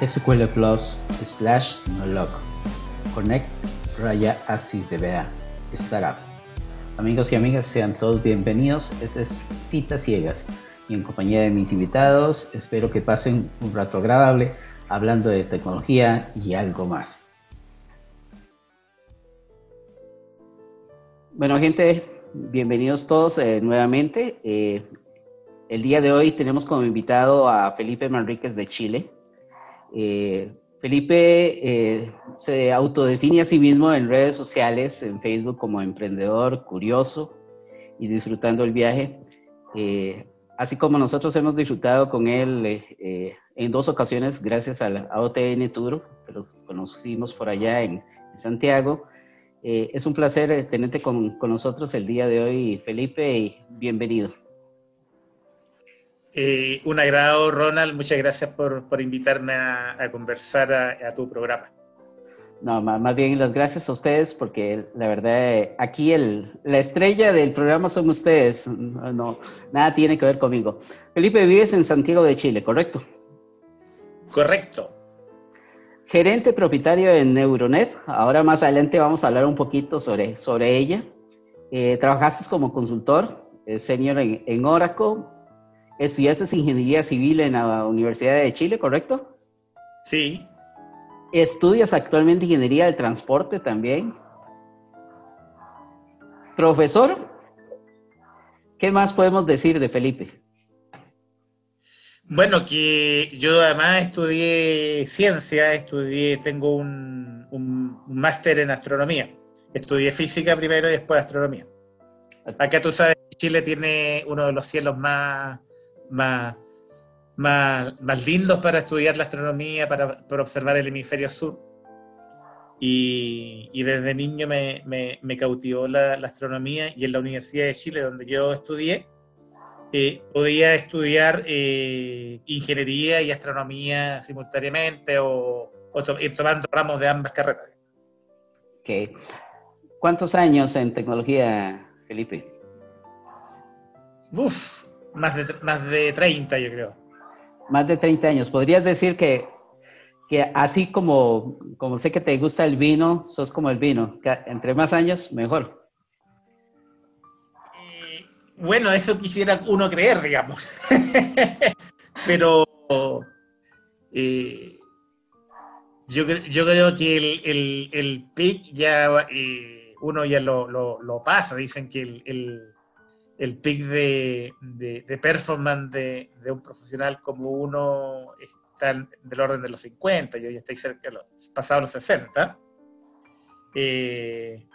SQL Plus slash nolog. Connect raya así vea. Startup. Amigos y amigas, sean todos bienvenidos. Este es Citas Ciegas y en compañía de mis invitados espero que pasen un rato agradable hablando de tecnología y algo más. Bueno, gente, bienvenidos todos eh, nuevamente. Eh, el día de hoy tenemos como invitado a Felipe Manríquez de Chile. Eh, Felipe se autodefine a sí mismo en redes sociales, en Facebook como emprendedor, curioso y disfrutando el viaje. así como nosotros hemos disfrutado con él en dos ocasiones gracias a la OTN Tour, que los conocimos por allá en, Santiago. Eh, es un placer eh, tenerte con, con, nosotros el día de hoy, Felipe, y bienvenido. Eh, un agrado, Ronald. Muchas gracias por, por invitarme a, a conversar a, a, tu programa. No, más, más, bien las gracias a ustedes porque la verdad aquí el, la estrella del programa son ustedes. No, no, nada tiene que ver conmigo. Felipe, vives en Santiago de Chile, ¿correcto? Correcto. Gerente propietario de Neuronet. Ahora más adelante vamos a hablar un poquito sobre, sobre ella. Eh, trabajaste como consultor eh, senior en, en, Oracle. Estudiaste ingeniería civil en la Universidad de Chile, ¿correcto? Sí. Estudias actualmente ingeniería del transporte también. Profesor, ¿qué más podemos decir de Felipe? Bueno, que yo además estudié ciencia, estudié, tengo un, un, máster en astronomía. Estudié física primero y después astronomía. Acá tú sabes que Chile tiene uno de los cielos más, más, más, más lindos para estudiar la astronomía, para, para observar el hemisferio sur. Y, y desde niño me, me, me cautivó la, la astronomía y en la Universidad de Chile, donde yo estudié, eh, podía estudiar eh, ingeniería y astronomía simultáneamente o, o to ir tomando ramos de ambas carreras. Okay. ¿Cuántos años en tecnología, Felipe? Uf, más de, más de 30 yo creo. Más de 30 años. ¿Podrías decir que, que así como, como sé que te gusta el vino, sos como el vino? entre más años, mejor. Bueno, eso quisiera uno creer, digamos. Pero eh, yo, yo, creo que el, el, el pic ya eh, uno ya lo, lo, lo, pasa. Dicen que el, el, el pic de, de, de performance de, de, un profesional como uno está del orden de los 50, yo ya estoy cerca de los, pasado los 60. Eh,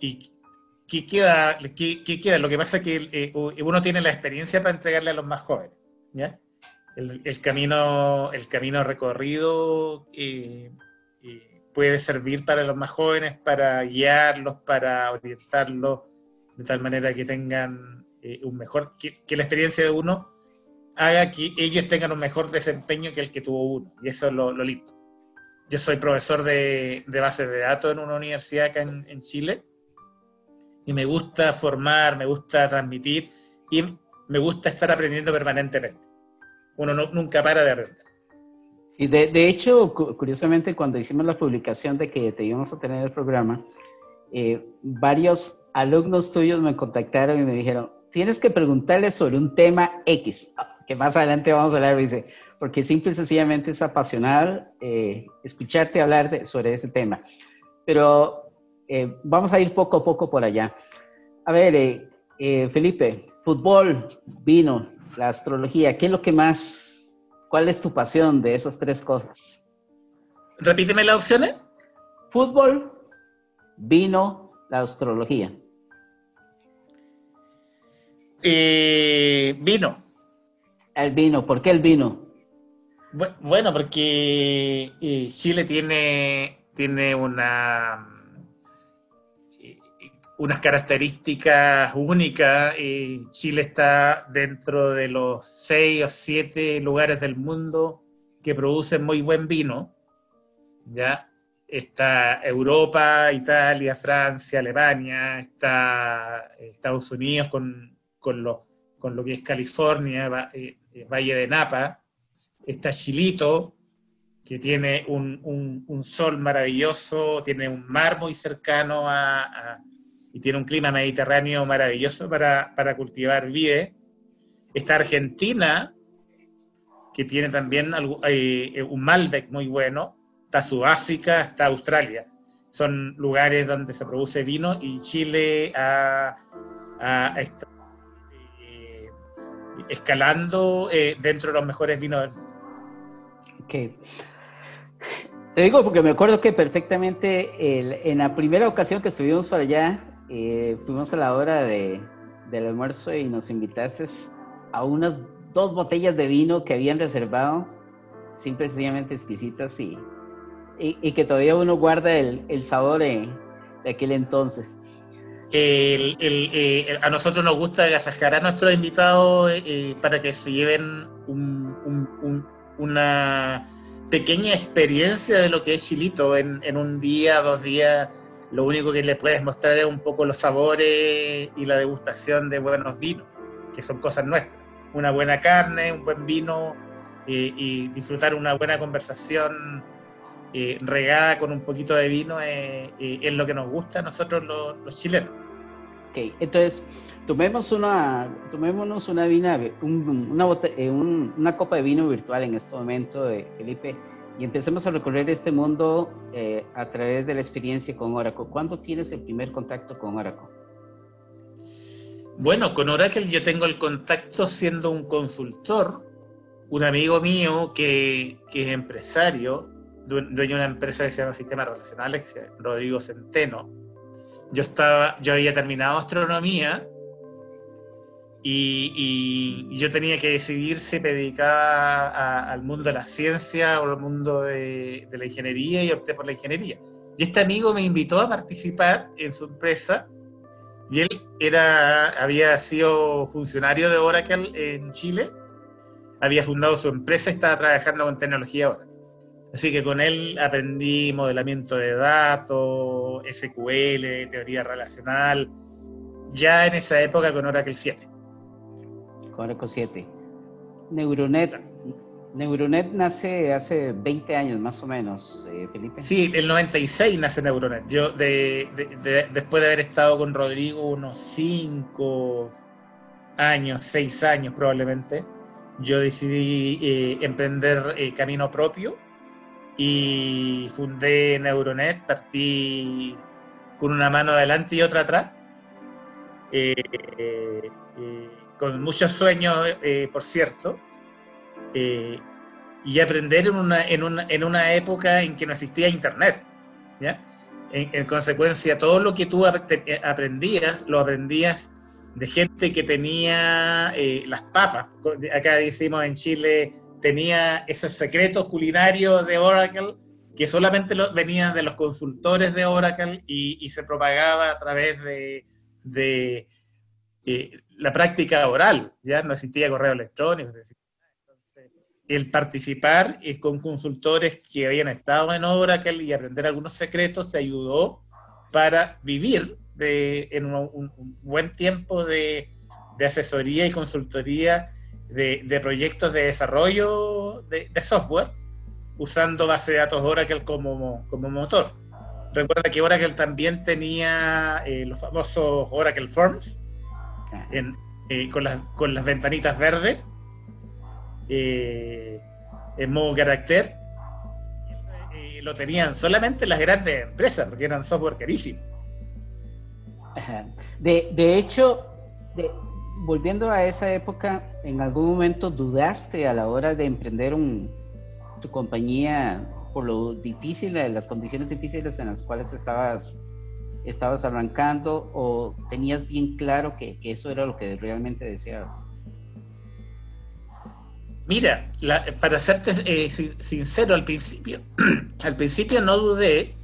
y ¿qué queda, qué, qué queda? Lo que pasa es que eh, uno tiene la experiencia para entregarle a los más jóvenes. ¿ya? El, el camino, el camino recorrido eh, eh, puede servir para los más jóvenes, para guiarlos, para orientarlos de tal manera que tengan eh, un mejor, que, que, la experiencia de uno haga que ellos tengan un mejor desempeño que el que tuvo uno. Y eso es lo, lo lindo. Yo soy profesor de, de bases de datos en una universidad acá en, en Chile y me gusta formar, me gusta transmitir y me gusta estar aprendiendo permanentemente. Uno no, nunca para de aprender. Sí, de, de, hecho, curiosamente, cuando hicimos la publicación de que te íbamos a tener el programa, eh, varios alumnos tuyos me contactaron y me dijeron, tienes que preguntarle sobre un tema X, que más adelante vamos a hablar, dice, porque simple y sencillamente es apasional eh, escucharte hablar de, sobre ese tema. Pero eh, vamos a ir poco a poco por allá. A ver, eh, Felipe, fútbol, vino, la astrología, ¿qué es lo que más, cuál es tu pasión de esas tres cosas? Repíteme las opciones. Fútbol, vino, la astrología. Eh, vino. El vino, ¿por qué el vino? Bueno, porque eh, Chile tiene, tiene una unas características únicas. Eh, Chile está dentro de los seis o siete lugares del mundo que producen muy buen vino. ¿ya? Está Europa, Italia, Francia, Alemania, está Estados Unidos con, con, lo, con lo que es California, eh, Valle de Napa, está Chilito, que tiene un, sol maravilloso, tiene un mar muy cercano a, y tiene un clima mediterráneo maravilloso para, cultivar vide. Está Argentina, que tiene también eh, un Malbec muy bueno. Está Sudáfrica, está Australia. Son lugares donde se produce vino y Chile ha, eh, escalando eh, dentro de los mejores vinos. Ok. Te digo porque me acuerdo que perfectamente en la primera ocasión que estuvimos para allá, eh, fuimos a la hora de, del almuerzo y nos invitaste a unas dos botellas de vino que habían reservado, simple sencillamente exquisitas y, y, que todavía uno guarda el, el sabor de, aquel entonces. Eh, a nosotros nos gusta agasajar a nuestros invitados eh, para que se lleven una pequeña experiencia de lo que es Chilito en, un día, dos días lo único que le puedes mostrar es un poco los sabores y la degustación de buenos vinos, que son cosas nuestras. Una buena carne, un buen vino y disfrutar una buena conversación eh, regada con un poquito de vino eh, eh, es lo que nos gusta a nosotros los, chilenos. Ok, entonces tomemos una, tomémonos una, vina, una, una copa de vino virtual en este momento, Felipe y empecemos a recorrer este mundo eh, a través de la experiencia con Oracle. ¿Cuándo tienes el primer contacto con Oracle? Bueno, con Oracle yo tengo el contacto siendo un consultor, un amigo mío que, que es empresario, dueño de una empresa que se llama Sistemas Relacionales, Rodrigo Centeno. Yo, estaba, yo había terminado astronomía y, yo tenía que decidir si me dedicaba al mundo de la ciencia o al mundo de, la ingeniería y opté por la ingeniería. Y este amigo me invitó a participar en su empresa y él era, había sido funcionario de Oracle en Chile, había fundado su empresa y estaba trabajando con tecnología Oracle. Así que con él aprendí modelamiento de datos, SQL, teoría relacional, ya en esa época con Oracle 7 con 7. Neuronet, Neuronet nace hace 20 años más o menos, eh, Felipe. Sí, el 96 nace Neuronet. Yo, de, después de haber estado con Rodrigo unos 5 años, 6 años probablemente, yo decidí eh, emprender eh, camino propio y fundé Neuronet. Partí con una mano adelante y otra atrás con muchos sueños, eh, por cierto, eh, y aprender en una, en, una, en una, época en que no existía Internet. ¿ya? En, consecuencia, todo lo que tú eh, aprendías, lo aprendías de gente que tenía las papas. Acá decimos en Chile, tenía esos secretos culinarios de Oracle que solamente venían de los consultores de Oracle y, se propagaba a través de, de la práctica oral, ya no existía correo electrónico. el participar con consultores que habían estado en Oracle y aprender algunos secretos te ayudó para vivir de, en un, buen tiempo de, asesoría y consultoría de, proyectos de desarrollo de, software usando base de datos Oracle como, como motor. Recuerda que Oracle también tenía eh, los famosos Oracle Forms, eh, con, las, con las ventanitas verdes eh, en modo carácter. Lo tenían solamente las grandes empresas, porque eran software carísimo. De, de hecho, volviendo a esa época, ¿en algún momento dudaste a la hora de emprender un, tu compañía por lo difícil, las condiciones difíciles en las cuales estabas estabas arrancando o tenías bien claro que, eso era lo que realmente deseabas? Mira, para serte eh, sincero, al principio, al principio no dudé,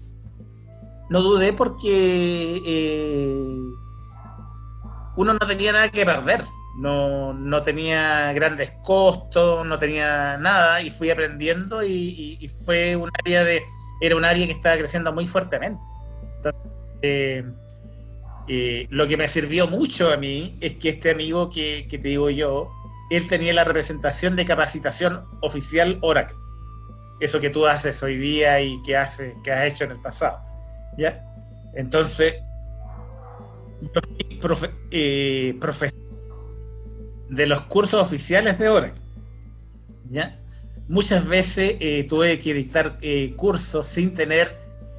no dudé porque eh, uno no tenía nada que perder, no, no, tenía grandes costos, no tenía nada y fui aprendiendo y, y fue un área de, era un área que estaba creciendo muy fuertemente. Entonces, eh, eh, lo que me sirvió mucho a mí es que este amigo que, te digo yo, él tenía la representación de capacitación oficial Oracle. eso que tú haces hoy día y que, haces, que has hecho en el pasado. ¿ya? Entonces, profe, eh, de los cursos oficiales de Oracle. ¿ya? Muchas veces eh, tuve que dictar eh, cursos sin tener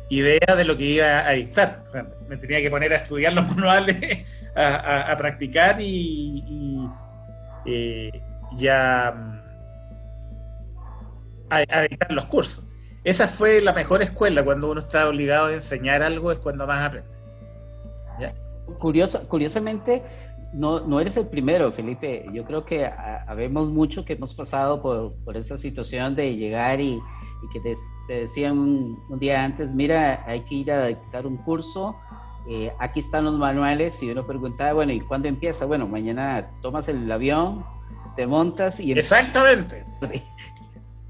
idea de lo que iba a dictar. me tenía que poner a estudiar los manuales, a, practicar y, ya mm, a, dictar los cursos. Esa fue la mejor escuela, cuando uno está obligado a enseñar algo es cuando más aprende. Curiosa, curiosamente, no, no eres el primero, Felipe. Yo creo que habemos mucho que hemos pasado por, por esa situación de llegar y, y que te, decían un, día antes, mira, hay que ir a dictar un curso, eh, aquí están los manuales, y uno preguntaba, bueno, ¿y cuándo empieza? Bueno, mañana tomas el avión, te montas y... Exactamente.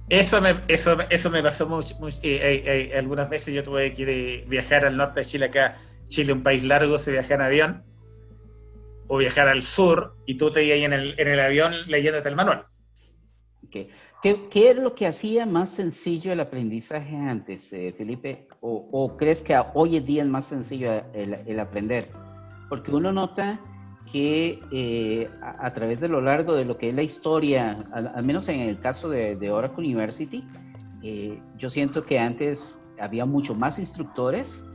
Eso me, eso, eso me pasó mucho, eh, eh, algunas veces yo tuve que viajar al norte de Chile acá, Chile un país largo, se viaja en avión, o viajar al sur, y tú te ibas en el, en el avión leyéndote el manual. Okay. ¿Qué, ¿Qué, es lo que hacía más sencillo el aprendizaje antes, eh, Felipe? O, crees que hoy en día es más sencillo el, aprender? Porque uno nota que eh, a, través de lo largo de lo que es la historia, al, menos en el caso de, Oracle University, eh, yo siento que antes había mucho más instructores,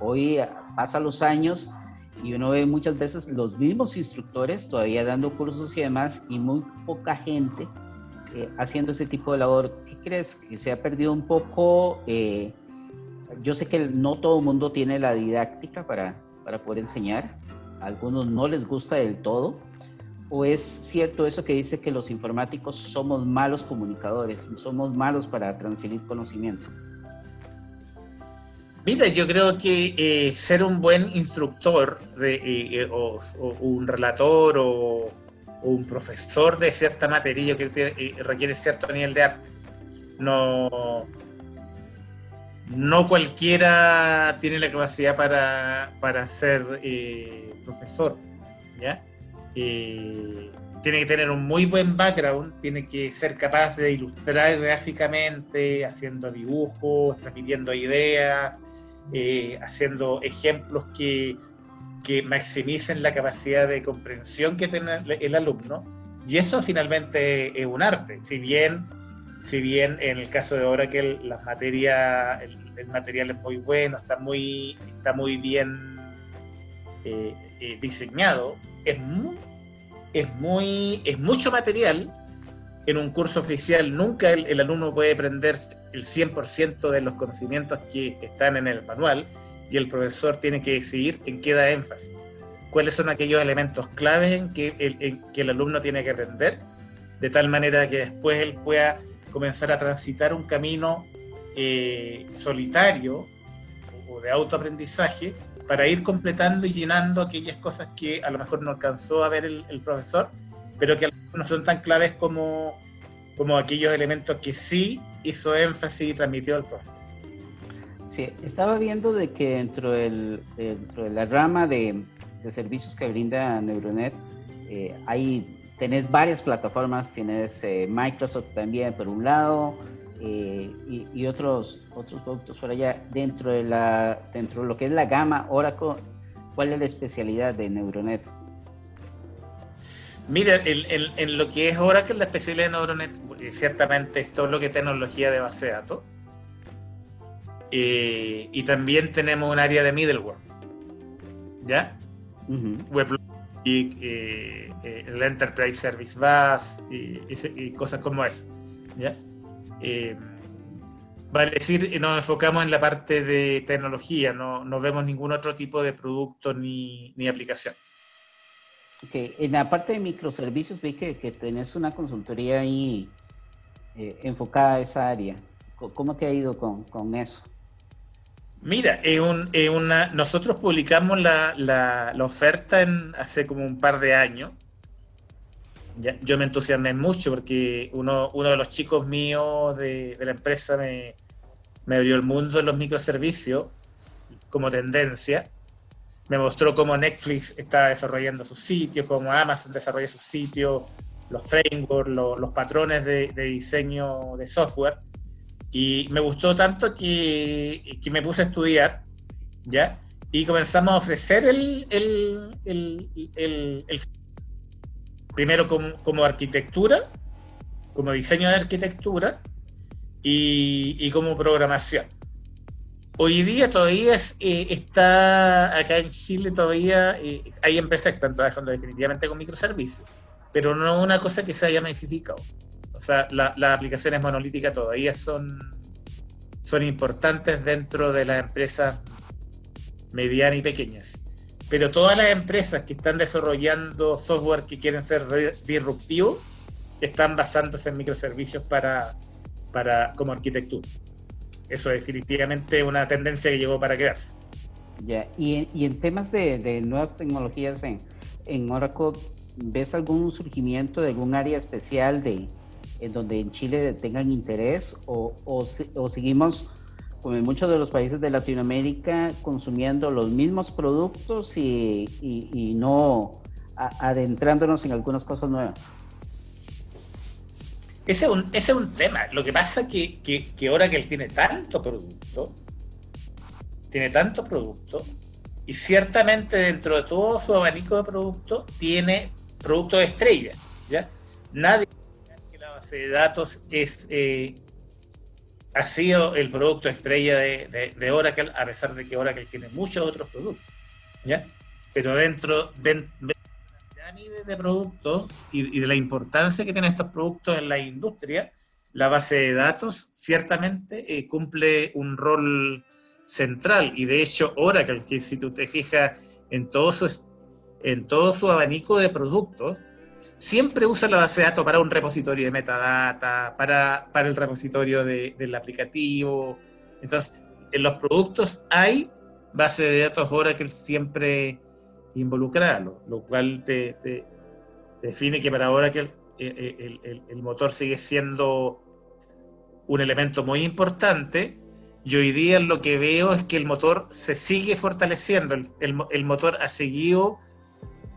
hoy pasa los años y uno ve muchas veces los mismos instructores todavía dando cursos y demás y muy poca gente eh, haciendo ese tipo de labor. ¿Qué crees? ¿Que se ha perdido un poco? Eh, yo sé que no todo mundo tiene la didáctica para, para poder enseñar. A algunos no les gusta del todo. ¿O es cierto eso que dice que los informáticos somos malos comunicadores, somos malos para transferir conocimiento? Mira, yo creo que eh, ser un buen instructor de, o, un relator o, un profesor de cierta materia que eh, requiere cierto nivel de arte. No, no cualquiera tiene la capacidad para, ser eh, profesor. Eh, tiene que tener un muy buen background, tiene que ser capaz de ilustrar gráficamente, haciendo dibujos, transmitiendo ideas, haciendo ejemplos que que maximicen la capacidad de comprensión que tiene el alumno. Y eso finalmente es un arte. Si bien, si bien en el caso de Oracle las materias, el, material es muy bueno, está muy, está muy bien eh, eh, diseñado, es muy, es mucho material. En un curso oficial nunca el, el alumno puede aprender el 100% de los conocimientos que están en el manual y el profesor tiene que decidir en qué da énfasis, cuáles son aquellos elementos claves en que el, que el alumno tiene que aprender, de tal manera que después él pueda comenzar a transitar un camino eh, solitario o de autoaprendizaje para ir completando y llenando aquellas cosas que a lo mejor no alcanzó a ver el, el profesor, pero que no son tan claves como, como aquellos elementos que sí hizo énfasis y transmitió el profesor estaba viendo de que dentro, del, dentro de la rama de, servicios que brinda Neuronet, eh, hay, tenés varias plataformas, tienes eh, Microsoft también por un lado eh, y, otros, otros productos por allá. Dentro de, la, dentro de lo que es la gama Oracle, ¿cuál es la especialidad de Neuronet? Mira, en, lo que es Oracle, la especialidad de Neuronet, ciertamente es todo lo que es tecnología de base de datos eh, y también tenemos un área de middleware. ¿Ya? y eh, eh, el Enterprise Service Bus y, cosas como eso. ¿Ya? vale decir, nos enfocamos en la parte de tecnología, no, no vemos ningún otro tipo de producto ni, ni aplicación. Ok, en la parte de microservicios vi que, tenés una consultoría ahí enfocada a esa área. ¿Cómo te ha ido con, con eso? Mira, una, nosotros publicamos la, oferta en, hace como un par de años. yo me entusiasmé mucho porque uno, uno de los chicos míos de, la empresa me, abrió el mundo de los microservicios como tendencia. Me mostró cómo Netflix está desarrollando sus sitios, cómo Amazon desarrolla sus sitios, los frameworks, los, patrones de, diseño de software Y me gustó tanto que, me puse a estudiar, ¿ya? Y comenzamos a ofrecer el, primero como, como, arquitectura, como diseño de arquitectura y, y como programación. Hoy día todavía eh, está acá en Chile, todavía eh, hay empresas que están trabajando definitivamente con microservicios, pero no una cosa que se haya masificado. O sea, las aplicaciones monolíticas todavía son, son importantes dentro de las empresas medianas y pequeñas. Pero todas las empresas que están desarrollando software que quieren ser disruptivos están basándose en microservicios para, para, como arquitectura eso es definitivamente una tendencia que llegó para quedarse. Ya, y, y en temas de, nuevas tecnologías en, en Oracle, ¿ves algún surgimiento de algún área especial de, en donde en Chile tengan interés o, o, seguimos como en muchos de los países de Latinoamérica consumiendo los mismos productos y, y no adentrándonos en algunas cosas nuevas? Ese es un, tema. Lo que pasa es que, que, que Oracle tiene tanto producto, tiene tanto producto, y ciertamente dentro de todo su abanico de productos tiene productos estrella. ¿ya? Nadie que la base de datos es, eh, ha sido el producto estrella de, de, de, Oracle, a pesar de que Oracle tiene muchos otros productos. ¿ya? Pero dentro, dentro de productos y, de la importancia que tienen estos productos en la industria, la base de datos ciertamente eh, cumple un rol central y de hecho Oracle, que si tú te fijas en todo su, en todo su abanico de productos, siempre usa la base de datos para un repositorio de metadata, para, para el repositorio de, del aplicativo. Entonces, en los productos hay base de datos Oracle siempre involucrarlo, lo cual te, define que para ahora que el, motor sigue siendo un elemento muy importante. Y hoy día lo que veo es que el motor se sigue fortaleciendo, el, motor ha seguido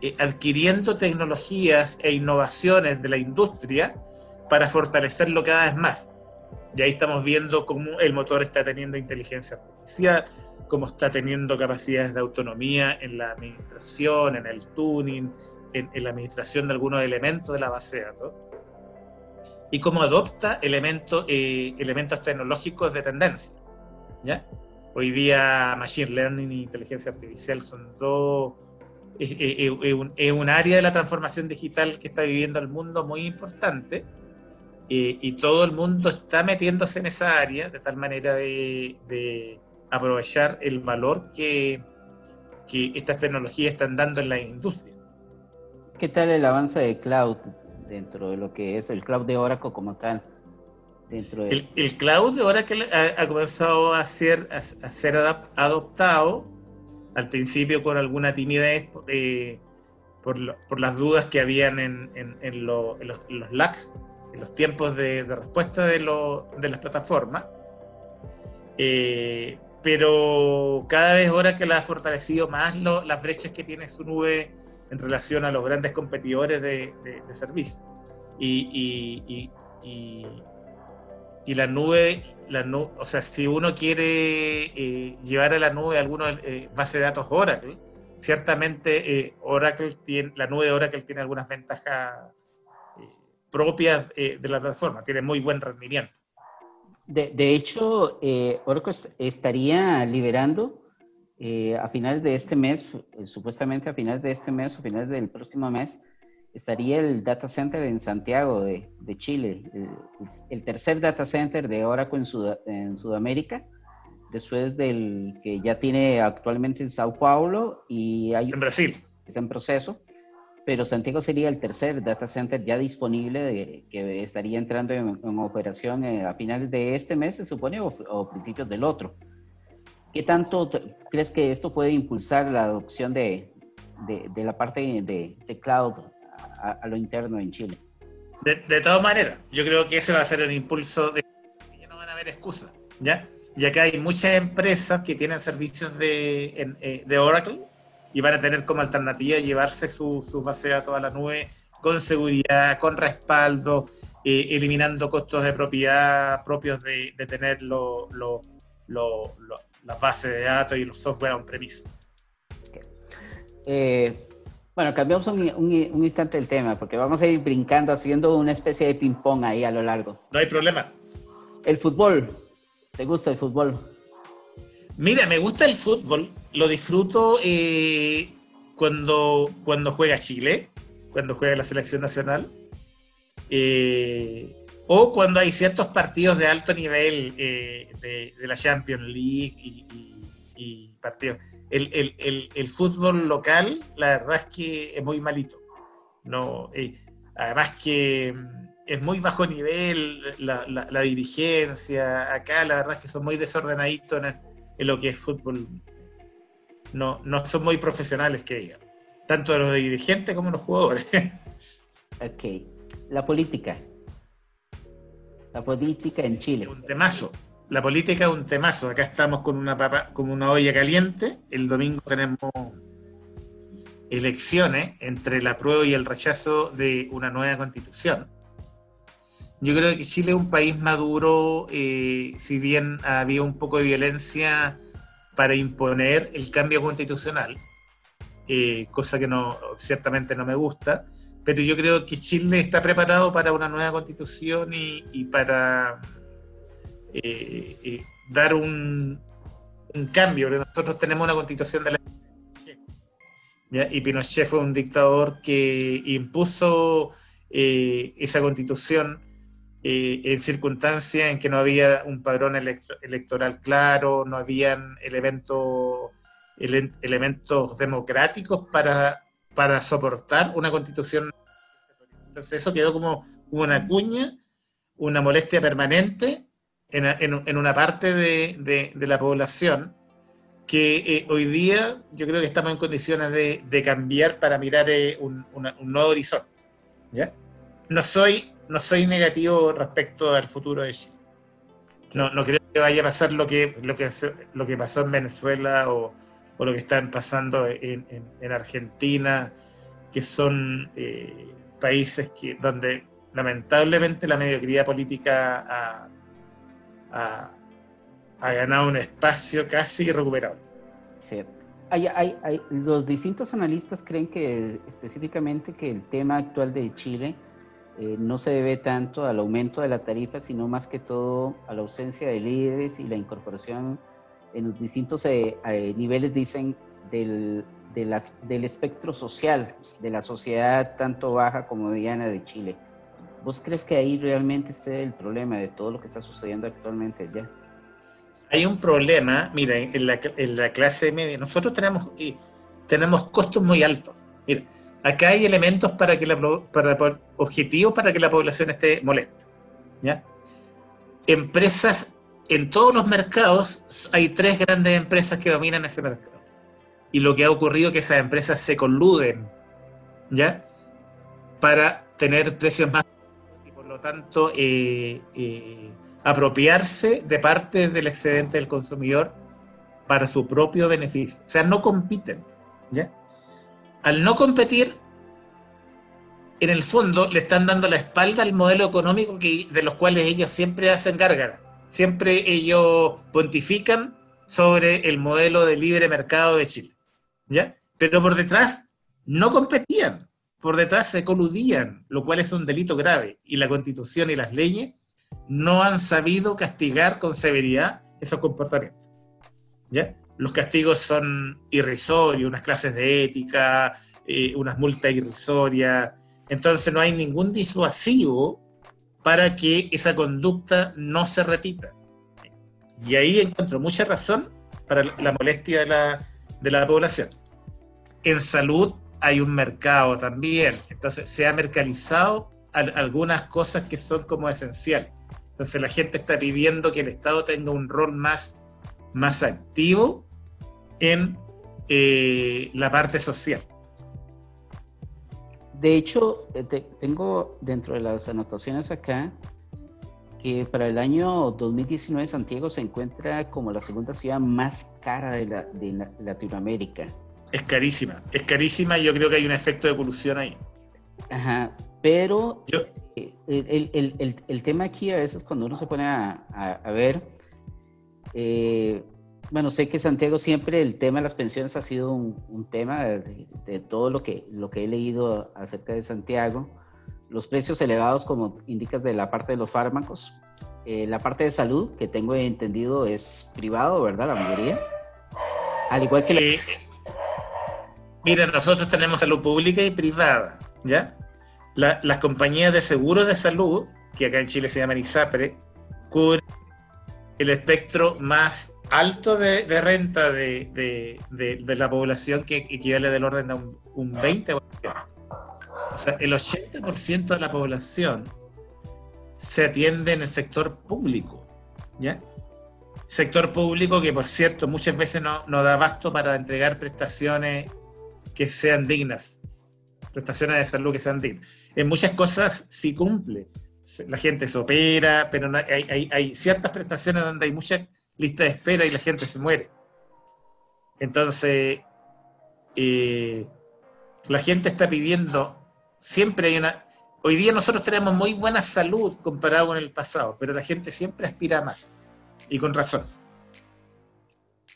eh, adquiriendo tecnologías e innovaciones de la industria para fortalecerlo cada vez más. Y ahí estamos viendo cómo el motor está teniendo inteligencia artificial, cómo está teniendo capacidades de autonomía en la administración, en el tuning, en, la administración de algunos elementos de la base de datos, y cómo adopta elementos, eh, elementos tecnológicos de tendencia. ¿ya? Hoy día Machine Learning e inteligencia artificial son dos... Es, un, un, área de la transformación digital que está viviendo el mundo muy importante y todo el mundo está metiéndose en esa área de tal manera de, de aprovechar el valor que, que estas tecnologías están dando en la industria. ¿Qué tal el avance de cloud dentro de lo que es el cloud de Oracle como tal? Dentro el, el, cloud de Oracle ha, ha comenzado a ser, a, ser adoptado al principio con alguna timidez eh, por, lo, por, las dudas que habían en, en, en, lo, en los, los, lag, en los tiempos de, de respuesta de, lo, de las plataformas. Eh, pero cada vez ahora que la ha fortalecido más las brechas que tiene su nube en relación a los grandes competidores de, de, servicio. Y, la nube, o sea, si uno quiere eh, llevar a la nube alguna eh, base de datos Oracle, ciertamente eh, Oracle tiene, la nube de Oracle tiene algunas ventajas eh, propias de la plataforma, tiene muy buen rendimiento. De, de hecho, eh, Oracle estaría liberando eh, a finales de este mes, eh, supuestamente a finales de este mes o finales del próximo mes, estaría el data center en Santiago de, de Chile, el, el, tercer data center de Oracle en, Sud en, Sudamérica, después del que ya tiene actualmente en Sao Paulo y hay en Brasil. Está en proceso pero Santiago sería el tercer data center ya disponible de, que estaría entrando en, en operación eh, a finales de este mes, se supone, o, o, principios del otro. ¿Qué tanto crees que esto puede impulsar la adopción de, de, de la parte de, de cloud a, a, lo interno en Chile? De, todas maneras, yo creo que eso va a ser el impulso de ya no van a haber excusas, ¿ya? Ya que hay muchas empresas que tienen servicios de, eh, de Oracle y van a tener como alternativa llevarse su, su base de datos a la nube con seguridad, con respaldo, eh, eliminando costos de propiedad propios de, tener las bases de datos y los software on-premise. Eh, bueno, cambiamos un, un, instante el tema, porque vamos a ir brincando, haciendo una especie de ping-pong ahí a lo largo. No hay problema. El fútbol. ¿Te gusta el fútbol? Mira, me gusta el fútbol. Lo disfruto eh, cuando, cuando juega Chile, cuando juega la selección nacional. Eh, o cuando hay ciertos partidos de alto nivel eh, de, la Champions League y partidos el, fútbol local, la verdad es que es muy malito. No, eh, además que mm, es muy bajo nivel la, dirigencia. Acá la verdad es que son muy desordenaditos en, lo que es fútbol. No, no son muy profesionales, que digan. Tanto los dirigentes como los jugadores. ok. La política. La política en Chile. Un temazo la política es un temazo. Acá estamos con una papa, como una olla caliente. El domingo tenemos elecciones entre el apruebo y el rechazo de una nueva constitución. Yo creo que Chile es un país maduro, eh, si bien había un poco de violencia para imponer el cambio constitucional, eh, cosa que no ciertamente no me gusta, pero yo creo que Chile está preparado para una nueva constitución y para eh, dar un, cambio, nosotros tenemos una constitución de la y Pinochet fue un dictador que impuso eh, esa constitución en circunstancias en que no había un padrón electoral claro, no habían elementos, elementos democráticos para, para soportar una constitución. Entonces eso quedó como, una cuña, una molestia permanente en, una parte de, la población que eh, hoy día yo creo que estamos en condiciones de, cambiar para mirar eh, un, nuevo horizonte. ¿ya? No, soy, no soy negativo respecto al futuro de Chile. No, no creo que vaya a pasar lo que, lo que, lo que pasó en Venezuela o, lo que están pasando en, Argentina, que son eh, países que, donde lamentablemente la mediocridad política ha, ha, ganado un espacio casi irrecuperable. Sí. Hay, hay, los distintos analistas creen que específicamente que el tema actual de Chile eh, no se debe tanto al aumento de la tarifa, sino más que todo a la ausencia de líderes y la incorporación en los distintos eh, eh, niveles, dicen, del, del espectro social de la sociedad tanto baja como mediana de Chile. ¿Vos crees que ahí realmente esté el problema de todo lo que está sucediendo actualmente allá? Hay un problema, mira, en la, clase media, nosotros tenemos, tenemos costos muy altos. Mira, acá hay elementos para que la, para, objetivos para que la población esté molesta. Empresas, en todos los mercados hay tres grandes empresas que dominan ese mercado. Y lo que ha ocurrido es que esas empresas se coluden, ¿ya? Para tener precios más lo tanto, eh, eh, apropiarse de parte del excedente del consumidor para su propio beneficio. O sea, no compiten. ¿ya? Al no competir, en el fondo le están dando la espalda al modelo económico que, de los cuales ellos siempre hacen gárgara. Siempre ellos pontifican sobre el modelo de libre mercado de Chile. ¿ya? Pero por detrás no competían por detrás se coludían, lo cual es un delito grave, y la constitución y las leyes no han sabido castigar con severidad esos comportamientos. ¿Ya? Los castigos son irrisorios, unas clases de ética, eh, unas multas irrisorias, entonces no hay ningún disuasivo para que esa conducta no se repita. Y ahí encuentro mucha razón para la molestia de la, de la población. En salud hay un mercado también. Entonces se ha mercantilizado algunas cosas que son como esenciales. Entonces la gente está pidiendo que el Estado tenga un rol más, más activo en eh, la parte social. De hecho, eh, tengo dentro de las anotaciones acá que para el año 2019 Santiago se encuentra como la segunda ciudad más cara de, la, de Latinoamérica. Es carísima, es carísima y yo creo que hay un efecto de evolución ahí. Ajá. Pero eh, el, tema aquí a veces cuando uno se pone a, ver, eh, bueno, sé que Santiago siempre el tema de las pensiones ha sido un, tema de, todo lo que, lo que he leído acerca de Santiago. Los precios elevados, como indicas, de la parte de los fármacos. Eh, la parte de salud, que tengo entendido, es privado, ¿verdad? La mayoría. Al igual que... La... Mira, nosotros tenemos salud pública y privada, ¿ya? las compañías de seguros de salud, que acá en Chile se llaman ISAPRE, cubren el espectro más alto de, renta de, la población que equivale del orden de un, 20%. O sea, el 80% de la población se atiende en el sector público, ¿ya? Sector público que, por cierto, muchas veces no, no da abasto para entregar prestaciones que sean dignas, prestaciones de salud que sean dignas. En muchas cosas sí cumple. La gente se opera, pero hay, ciertas prestaciones donde hay mucha lista de espera y la gente se muere. Entonces, eh, la gente está pidiendo, siempre hay una... Hoy día nosotros tenemos muy buena salud comparado con el pasado, pero la gente siempre aspira a más, y con razón.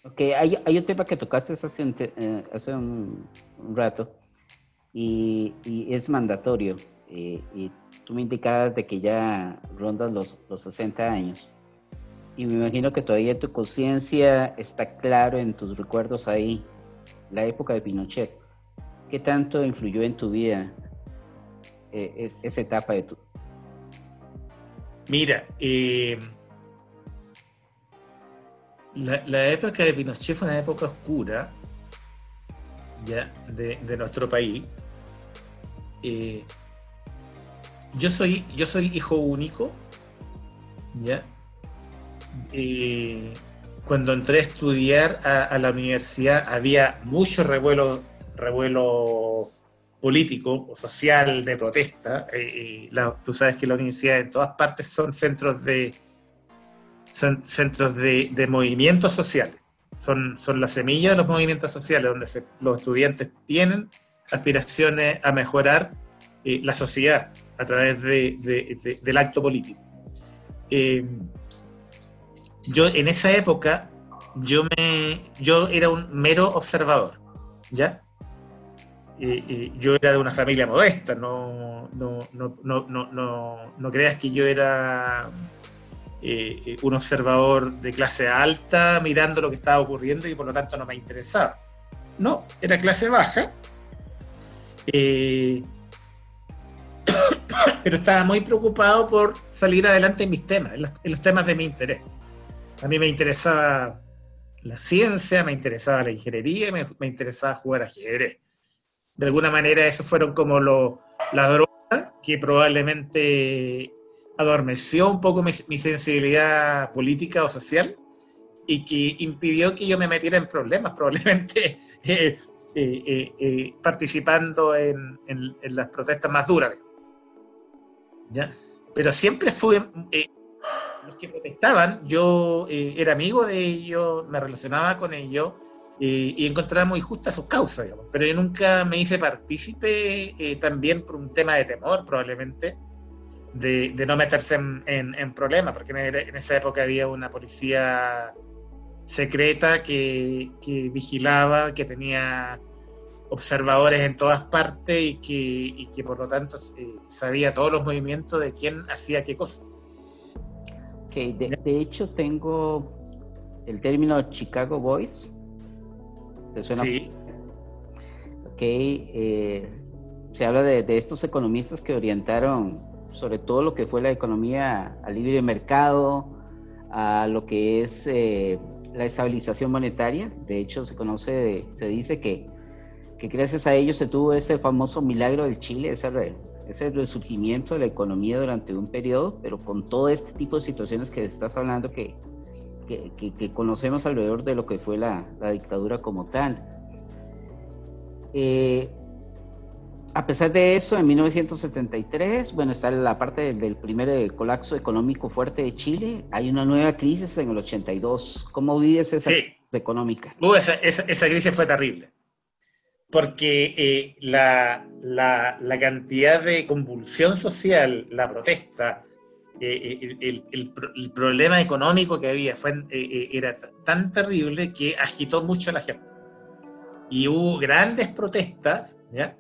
Ok, hay, hay un tema que tocaste hace un, eh, hace un, rato y, es mandatorio. Eh, y tú me indicabas de que ya rondas los, los 60 años. Y me imagino que todavía tu conciencia está claro en tus recuerdos ahí, la época de Pinochet. ¿Qué tanto influyó en tu vida eh, esa etapa de tu... Mira, eh, la, época de Pinochet fue una época oscura ya de, nuestro país. Yo soy yo soy hijo único ya eh, cuando entré a estudiar a, la universidad había mucho revuelo revuelo político o social de protesta eh, tú sabes que la universidad en todas partes son centros de centros de, movimientos sociales. Son, son la semilla de los movimientos sociales, donde los estudiantes tienen aspiraciones a mejorar eh, la sociedad a través del acto político. Eh, yo en esa época yo me yo era un mero observador, ¿ya? yo era de una familia modesta, no, no, no, no, creas que yo era eh, un observador de clase alta mirando lo que estaba ocurriendo y por lo tanto no me interesaba. No, era clase baja, eh, pero estaba muy preocupado por salir adelante en mis temas, en los, temas de mi interés. A mí me interesaba la ciencia, me interesaba la ingeniería, me, me interesaba jugar ajedrez. De alguna manera, eso fueron como lo, la droga que probablemente adormeció un poco mi, sensibilidad política o social y que impidió que yo me metiera en problemas, probablemente eh, eh, eh, participando en, las protestas más duras. ¿Ya? Pero siempre fui, los que protestaban, yo era amigo de ellos, me relacionaba con ellos y encontraba muy justas sus causas, pero yo nunca me hice partícipe también por un tema de temor, probablemente de, no meterse en, problemas, porque en, esa época había una policía secreta que, vigilaba, que tenía observadores en todas partes y que, por lo tanto sabía todos los movimientos de quién hacía qué cosa. de, hecho tengo el término Chicago Boys. ¿Te suena? Sí. Ok, eh, se habla de, de, estos economistas que orientaron sobre todo lo que fue la economía a libre mercado, a lo que es eh, la estabilización monetaria. De hecho, se conoce, se dice que, que, gracias a ello se tuvo ese famoso milagro del Chile, ese, ese resurgimiento de la economía durante un periodo, pero con todo este tipo de situaciones que estás hablando que, que, que conocemos alrededor de lo que fue la, la dictadura como tal. Eh, a pesar de eso, en 1973, bueno, está la parte del, primer eh, colapso económico fuerte de Chile. Hay una nueva crisis en el 82. ¿Cómo vives esa crisis económica? Uh, esa, crisis fue terrible. Porque eh, la, la, cantidad de convulsión social, la protesta, eh, el, el, problema económico que había fue, era tan terrible que agitó mucho a la gente. Y hubo grandes protestas, ¿ya?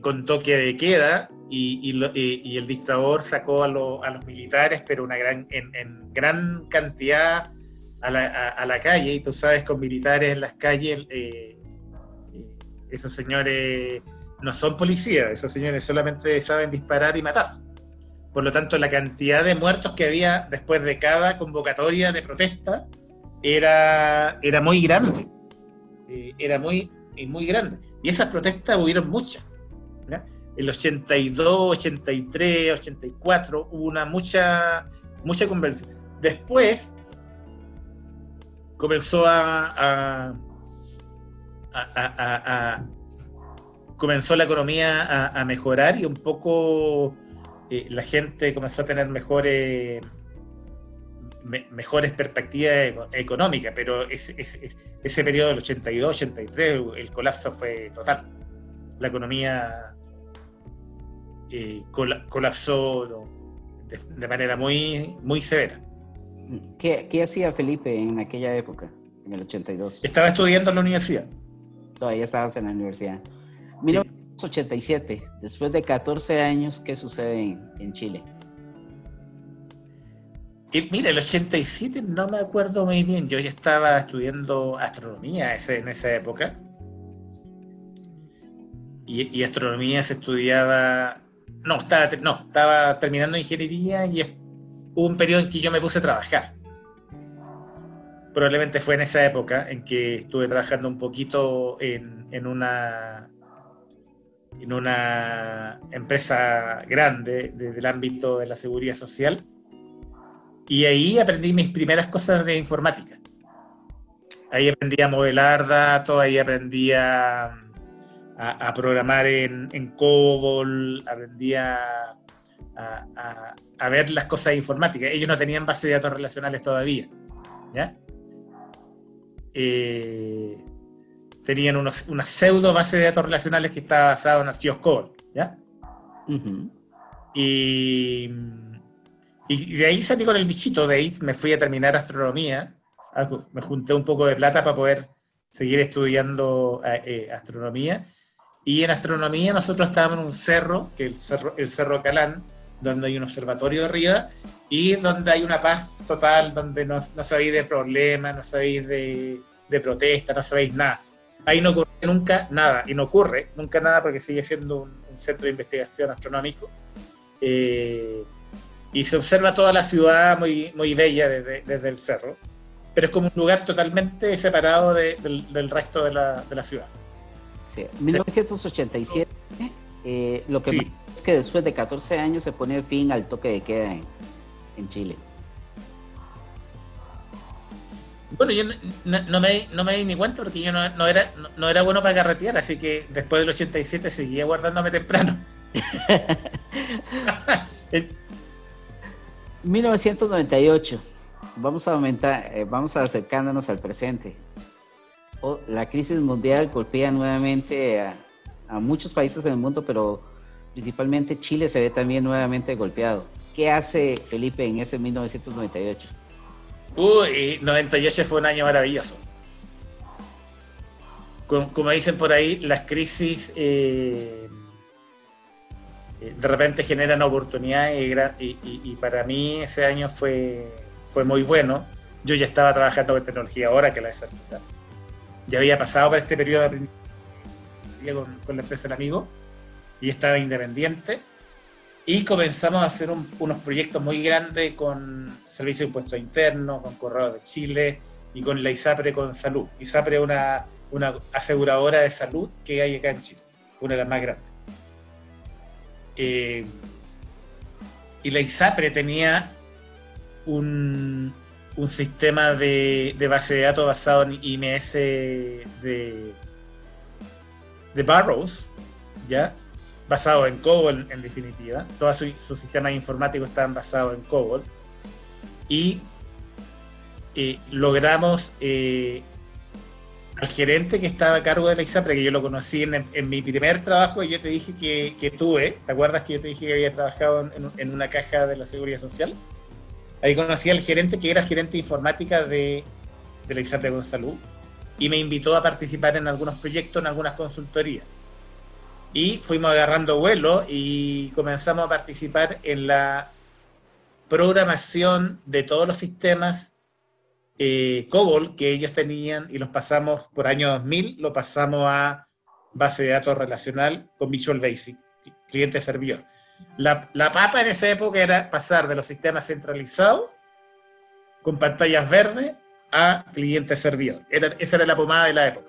con toque de queda, y, y, el dictador sacó a, a, los militares, pero una gran, en, gran cantidad a la, a, la, calle, y tú sabes, con militares en las calles, eh, eh, esos señores no son policías, esos señores solamente saben disparar y matar. Por lo tanto, la cantidad de muertos que había después de cada convocatoria de protesta era, era muy grande. Eh, era muy, muy grande. Y esas protestas hubieron muchas. ¿verdad? el 82, 83, 84, hubo una mucha, mucha conversión. Después comenzó a, comenzó la economía a, mejorar y un poco eh, la gente comenzó a tener mejores mejores perspectivas económicas, pero ese, ese, ese periodo del 82, 83, el colapso fue total. La economía eh, colapsó de, manera muy, muy severa. ¿Qué, hacía Felipe en aquella época, en el 82? Estaba estudiando en la universidad. Todavía estabas en la universidad. 1987, después de 14 años, ¿qué sucede en, Chile? mira, el 87 no me acuerdo muy bien. Yo ya estaba estudiando astronomía en esa época. Y, y, astronomía se estudiaba no, estaba, no, estaba terminando ingeniería y hubo un periodo en que yo me puse a trabajar. Probablemente fue en esa época en que estuve trabajando un poquito en, en una en una empresa grande del ámbito de la seguridad social. Y ahí aprendí mis primeras cosas de informática. Ahí aprendí a modelar datos, ahí aprendí a, programar en, COBOL, aprendí a, a, ver las cosas informáticas. Ellos no tenían base de datos relacionales todavía. ¿ya? Eh, tenían unos, una pseudo base de datos relacionales que estaba basada en archivos COBOL. ¿ya? y, y, de ahí salí con el bichito, de ahí me fui a terminar astronomía. Me junté un poco de plata para poder seguir estudiando eh, eh, astronomía y en astronomía nosotros estábamos en un cerro, que el cerro, el cerro Calán, donde hay un observatorio arriba y donde hay una paz total, donde no, no sabéis de problemas, no sabéis de, de protestas, no sabéis nada. Ahí no ocurre nunca nada, y no ocurre nunca nada porque sigue siendo un, centro de investigación astronómico. Eh, y se observa toda la ciudad muy, muy bella desde, desde, el cerro, pero es como un lugar totalmente separado del, del, resto de la, de la ciudad. 1987, eh, lo que es que después de 14 años se pone fin al toque de queda en, Chile. Bueno, yo no, me, no me di ni cuenta porque yo no, era, no, era bueno para carretear, así que después del 87 seguía guardándome temprano. 1998. Vamos a aumentar, eh, vamos a acercándonos al presente la crisis mundial golpea nuevamente a, muchos países en el mundo, pero principalmente Chile se ve también nuevamente golpeado. ¿Qué hace Felipe en ese 1998? Uy, 98 fue un año maravilloso. Como, dicen por ahí, las crisis eh, de repente generan oportunidades y, para mí ese año fue, fue muy bueno. Yo ya estaba trabajando con tecnología ahora que la desarrollado ya había pasado por este periodo de aprendizaje con, la empresa El Amigo y estaba independiente. Y comenzamos a hacer unos proyectos muy grandes con Servicio de Impuestos Internos, con Correo de Chile y con la ISAPRE con Salud. ISAPRE es una, una aseguradora de salud que hay acá en Chile, una de las más grandes. Eh, y la ISAPRE tenía un, un sistema de, base de datos basado en IMS de, de Barrows, ¿ya? Basado en COBOL en, definitiva. Todos sus sistemas informáticos estaban basados en COBOL. Y eh, logramos eh, al gerente que estaba a cargo de la ISAPRE, que yo lo conocí en, mi primer trabajo y yo te dije que, tuve, ¿te acuerdas que yo te dije que había trabajado en, una caja de la Seguridad Social? Ahí conocí al gerente que era gerente informática de, de la ISAPRE con Salud y me invitó a participar en algunos proyectos, en algunas consultorías. Y fuimos agarrando vuelo y comenzamos a participar en la programación de todos los sistemas eh, COBOL que ellos tenían y los pasamos por año 2000, lo pasamos a base de datos relacional con Visual Basic, cliente servidor. La, la papa en esa época era pasar de los sistemas centralizados con pantallas verdes a cliente servidor. esa era la pomada de la época.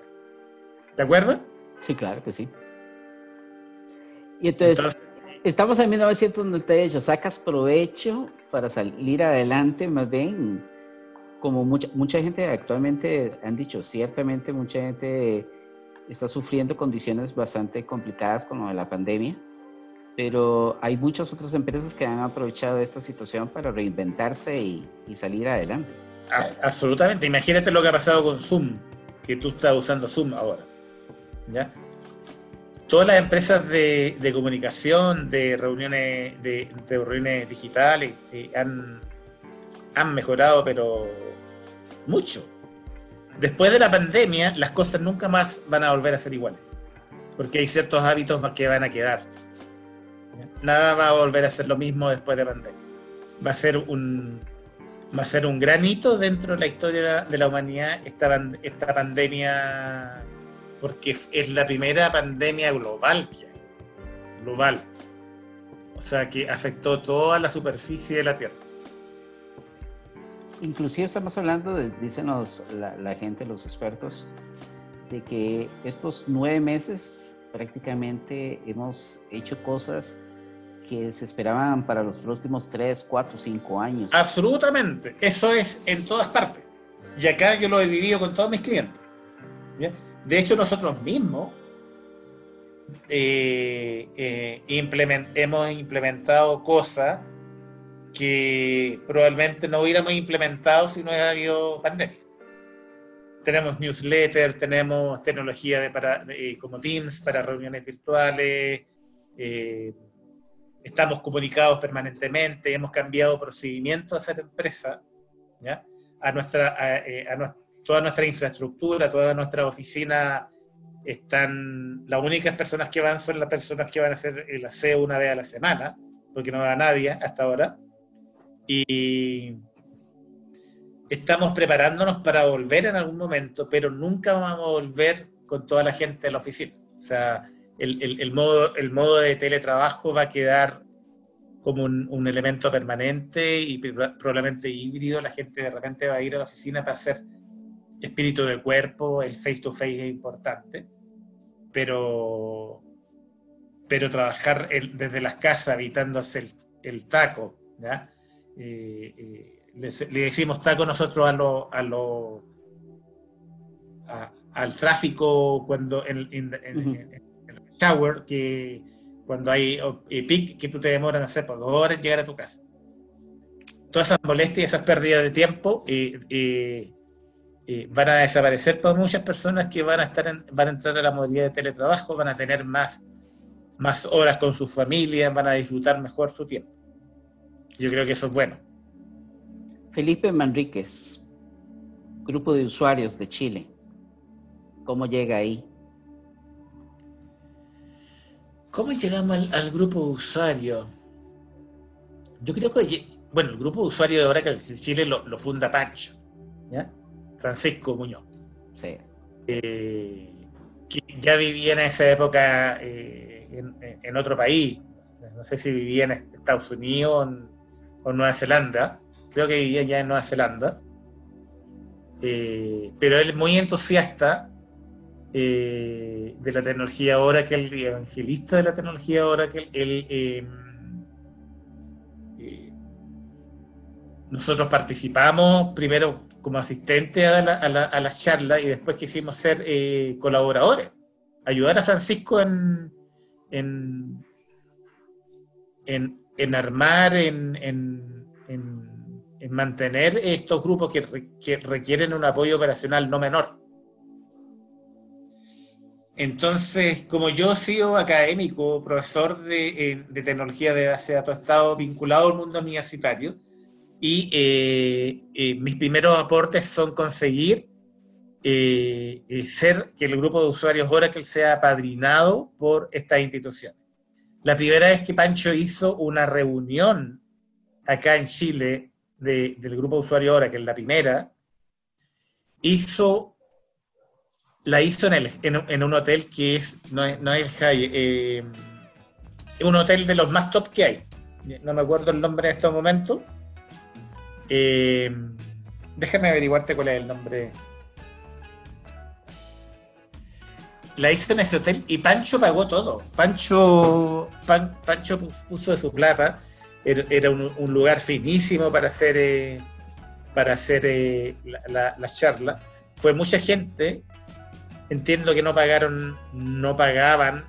¿De acuerdo? Sí, claro que sí. Y entonces, estamos en 1998, sacas provecho para salir adelante, más bien, como mucha, mucha gente actualmente han dicho, ciertamente mucha gente está sufriendo condiciones bastante complicadas con lo de la pandemia, pero hay muchas otras empresas que han aprovechado esta situación para reinventarse y, y salir adelante. Absolutamente, imagínate lo que ha pasado con Zoom, que tú estás usando Zoom ahora. ¿ya? Todas las empresas de, comunicación, de reuniones, de, reuniones digitales, eh, han, mejorado, pero mucho. Después de la pandemia, las cosas nunca más van a volver a ser iguales, porque hay ciertos hábitos que van a quedar. Nada va a volver a ser lo mismo después de la pandemia. Va a ser un, va a ser un gran hito dentro de la historia de la humanidad esta pandemia porque es la primera pandemia global que hay, global. O sea, que afectó toda la superficie de la Tierra. Inclusive estamos hablando, de, dicen la, la, gente, los expertos, de que estos nueve meses prácticamente hemos hecho cosas que se esperaban para los próximos tres, cuatro, cinco años. Absolutamente, eso es en todas partes. Y acá yo lo he vivido con todos mis clientes. ¿bien? De hecho, nosotros mismos eh, eh, hemos implementado cosas que probablemente no hubiéramos implementado si no hubiera habido pandemia. Tenemos newsletter, tenemos tecnología para, como Teams para reuniones virtuales, eh, estamos comunicados permanentemente, hemos cambiado procedimientos a hacer empresa, a nuestra, a nuestra toda nuestra infraestructura, toda nuestra oficina están, las únicas personas que van son las personas que van a hacer el aseo una vez a la semana, porque no va nadie hasta ahora. Y estamos preparándonos para volver en algún momento, pero nunca vamos a volver con toda la gente de la oficina. O sea, el, el, modo, el modo de teletrabajo va a quedar como un, un, elemento permanente y probablemente híbrido. La gente de repente va a ir a la oficina para hacer espíritu de cuerpo, el face to face es importante, pero, pero trabajar desde las casas evitándose el, el taco, ¿ya? Eh, eh, le, decimos taco nosotros a lo, a lo al tráfico cuando en, el shower que cuando hay pic que tú te demoran a hacer por dos horas llegar a tu casa todas esas molestias esas pérdidas de tiempo eh, eh, van a desaparecer para muchas personas que van a estar van a entrar a la modalidad de teletrabajo, van a tener más, más horas con su familia, van a disfrutar mejor su tiempo. Yo creo que eso es bueno. Felipe Manríquez, grupo de usuarios de Chile. ¿Cómo llega ahí? ¿Cómo llegamos al, grupo de usuarios? Yo creo que, bueno, el grupo de usuarios de Oracle de Chile lo, lo funda Pancho. ¿ya? Francisco Muñoz. Sí. Eh, que ya vivía en esa época eh, en, otro país. No sé si vivía en Estados Unidos o en, Nueva Zelanda. Creo que vivía ya en Nueva Zelanda. Eh, pero él es muy entusiasta de la tecnología Oracle, evangelista de la tecnología Oracle. Él, nosotros participamos primero como asistente a la, a la, charla y después quisimos ser eh, colaboradores, ayudar a Francisco en, en, en, armar, en, mantener estos grupos que, requieren un apoyo operacional no menor. Entonces, como yo he sido académico, profesor de, tecnología de base de datos, estado vinculado al mundo universitario y eh, eh, mis primeros aportes son conseguir eh, ser que el grupo de usuarios Oracle sea padrinado por estas instituciones. La primera vez que Pancho hizo una reunión acá en Chile del grupo de usuarios Oracle, la primera, hizo la hizo en, en, un hotel que es, no es, no es High, eh, un hotel de los más top que hay. No me acuerdo el nombre en este momento. Eh, déjame averiguarte cuál es el nombre. La hizo en ese hotel y Pancho pagó todo. Pancho, Pancho puso de su plata. Era, un, lugar finísimo para hacer, eh, para hacer eh, la, la charla. Fue mucha gente entiendo que no pagaron, no pagaban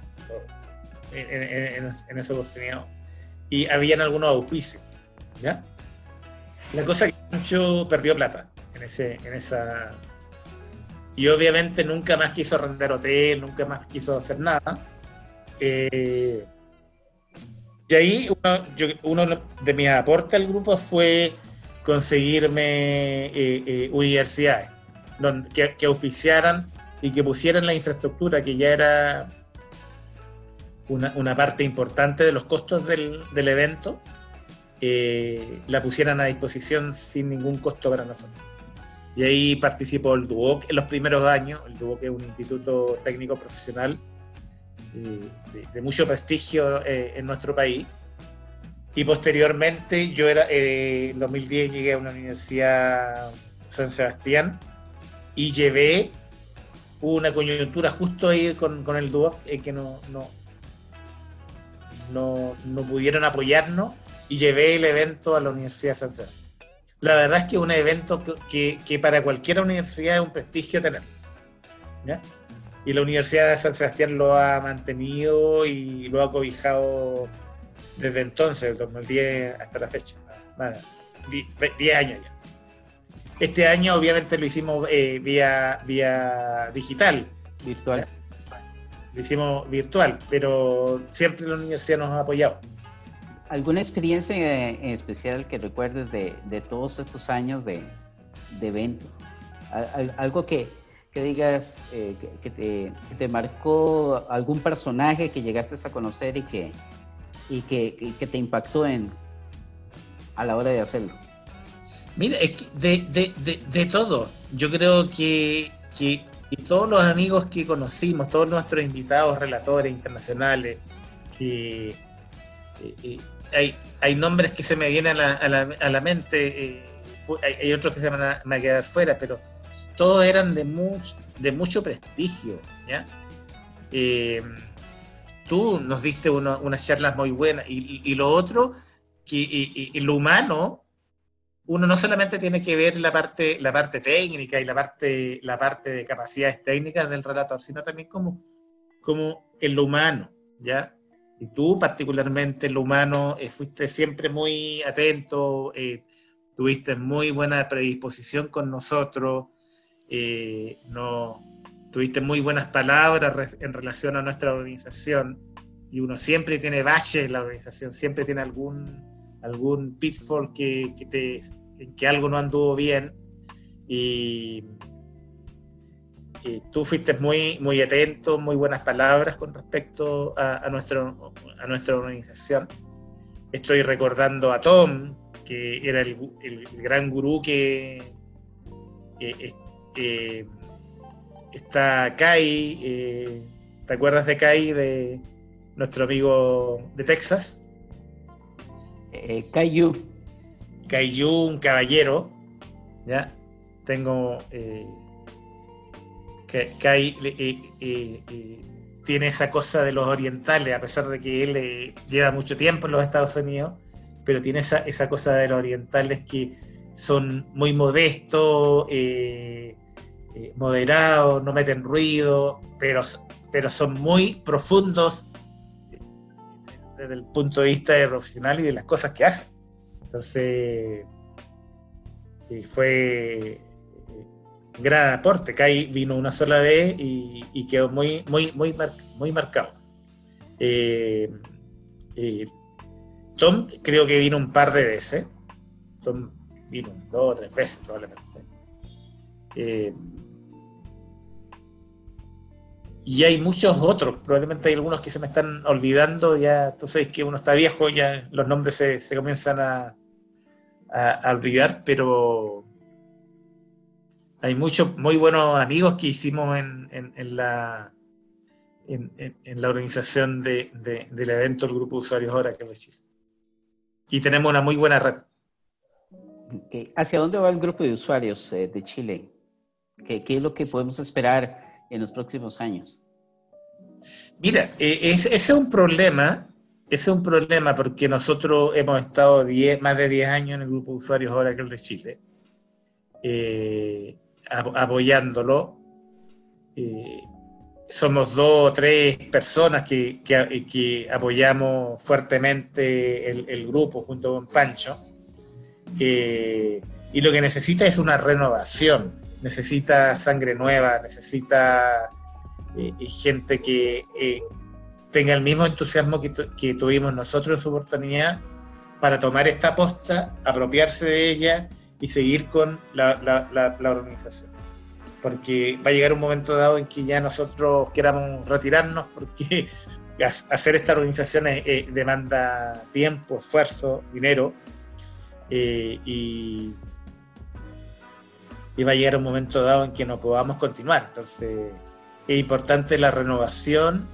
en, esa oportunidad. Y habían algunos auspicios. ¿ya? La cosa que Pancho perdió plata en, ese, en esa. Y obviamente nunca más quiso arrendar hotel, nunca más quiso hacer nada. Eh, y ahí uno, de mis aportes al grupo fue conseguirme eh, eh, universidades que auspiciaran y que pusieran la infraestructura, que ya era una, parte importante de los costos del, evento, eh, la pusieran a disposición sin ningún costo para nosotros. Y ahí participó el DUOC en los primeros años. El DUOC es un instituto técnico profesional eh, de, mucho prestigio eh, en nuestro país. Y posteriormente, yo era, en 2010 llegué a una universidad San Sebastián y llevé una coyuntura justo ahí con, el dúo en que no, no, no, pudieron apoyarnos y llevé el evento a la Universidad de San Sebastián. La verdad es que es un evento que, para cualquier universidad es un prestigio tener. Y la Universidad de San Sebastián lo ha mantenido y lo ha cobijado desde entonces, el 2010 hasta la fecha. 10 años ya. Este año obviamente lo hicimos eh, vía, vía digital. Virtual. Lo hicimos virtual, pero siempre la universidad nos ha apoyado. ¿Alguna experiencia en especial que recuerdes de, todos estos años de, evento? algo que, digas eh, que, te, marcó algún personaje que llegaste a conocer y que, y que, te impactó en, a la hora de hacerlo. Mira, es que de, todo. Yo creo que, todos los amigos que conocimos, todos nuestros invitados, relatores internacionales, que eh, eh, hay, hay nombres que se me vienen a la, mente, eh, hay, otros que se van a, quedar fuera, pero todos eran de, mucho de mucho prestigio. ¿ya? tú nos diste unas charlas muy buenas y, lo otro, que y, lo humano uno no solamente tiene que ver la parte, la parte técnica y la parte, la parte de capacidades técnicas del relator, sino también como, como en lo humano, ¿ya? Y tú particularmente en lo humano eh, fuiste siempre muy atento, eh, tuviste muy buena predisposición con nosotros, eh, no, tuviste muy buenas palabras en relación a nuestra organización y uno siempre tiene baches en la organización, siempre tiene algún algún pitfall que, que te, en que algo no anduvo bien y, tú fuiste muy, muy atento, muy buenas palabras con respecto a, nuestro, a nuestra organización. Estoy recordando a Tom, que era el, gran gurú que eh, está Kai, eh, ¿te acuerdas de Kai, de nuestro amigo de Texas? Eh, Kai Yu. Kaiju, un caballero, ¿ya? Tengo... Eh, que eh, eh, tiene esa cosa de los orientales, a pesar de que él lleva mucho tiempo en los Estados Unidos, pero tiene esa, esa cosa de los orientales que son muy modestos, moderados, no meten ruido, pero, pero son muy profundos desde el punto de vista de profesional y de las cosas que hacen. Entonces, fue, gran aporte. Kai vino una sola vez y, quedó muy, muy, muy, muy marcado. Eh, eh, Tom creo que vino un par de veces. Tom vino dos o tres veces probablemente. Eh, y hay muchos otros, probablemente hay algunos que se me están olvidando, ya tú sabes que uno está viejo, ya los nombres se, comienzan a, a, olvidar, pero hay muchos muy buenos amigos que hicimos en, en, la, en, la organización de, del evento el Grupo de Usuarios Ahora que decir. Y tenemos una muy buena red. ¿Hacia dónde va el grupo de usuarios eh, de Chile? ¿Qué, ¿Qué, es lo que podemos esperar en los próximos años? Mira, eh, ese es un problema, ese es un problema porque nosotros hemos estado más de 10 años en el grupo de usuarios Oracle de Chile, eh, apoyándolo. Eh, somos dos o tres personas que, que, apoyamos fuertemente el, grupo junto con Pancho. y lo que necesita es una renovación, necesita sangre nueva, necesita eh, gente que eh, tenga el mismo entusiasmo que, que, tuvimos nosotros en su oportunidad para tomar esta posta, apropiarse de ella y seguir con la, la, organización. Porque va a llegar un momento dado en que ya nosotros queramos retirarnos porque hacer esta organización demanda tiempo, esfuerzo, dinero eh, y, y va a llegar un momento dado en que no podamos continuar. Entonces, es importante la renovación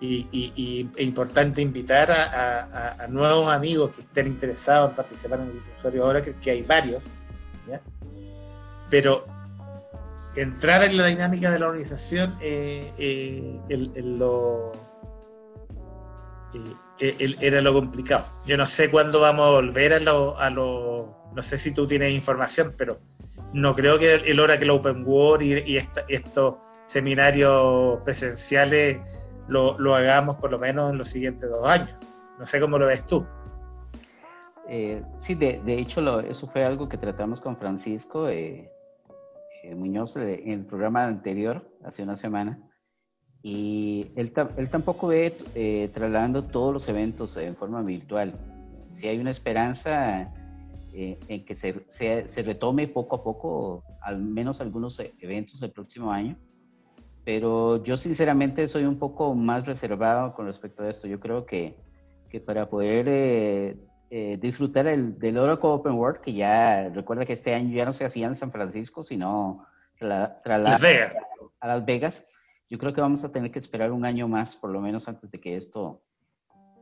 y, es importante invitar a, nuevos amigos que estén interesados en participar en el usuario ahora, que, que hay varios, pero entrar en la dinámica de la organización eh, eh, eh, era lo complicado. Yo no sé cuándo vamos a volver a lo, a lo, no sé si tú tienes información, pero no creo que el Oracle Open World y, y esto seminarios presenciales lo, lo, hagamos por lo menos en los siguientes dos años. No sé cómo lo ves tú. Eh, sí, de, de hecho eso fue algo que tratamos con Francisco eh, eh, Muñoz en el programa anterior, hace una semana, y él, él tampoco ve trasladando todos los eventos en forma virtual. Si hay una esperanza en que se, se, se retome poco a poco, al menos algunos eventos el próximo año, pero yo sinceramente soy un poco más reservado con respecto a esto. Yo creo que, que para poder eh, eh, disfrutar el, del Oracle Open World, que ya recuerda que este año ya no se hacía en San Francisco, sino tra, Las Vegas. a Las Vegas, yo creo que vamos a tener que esperar un año más, por lo menos antes de que esto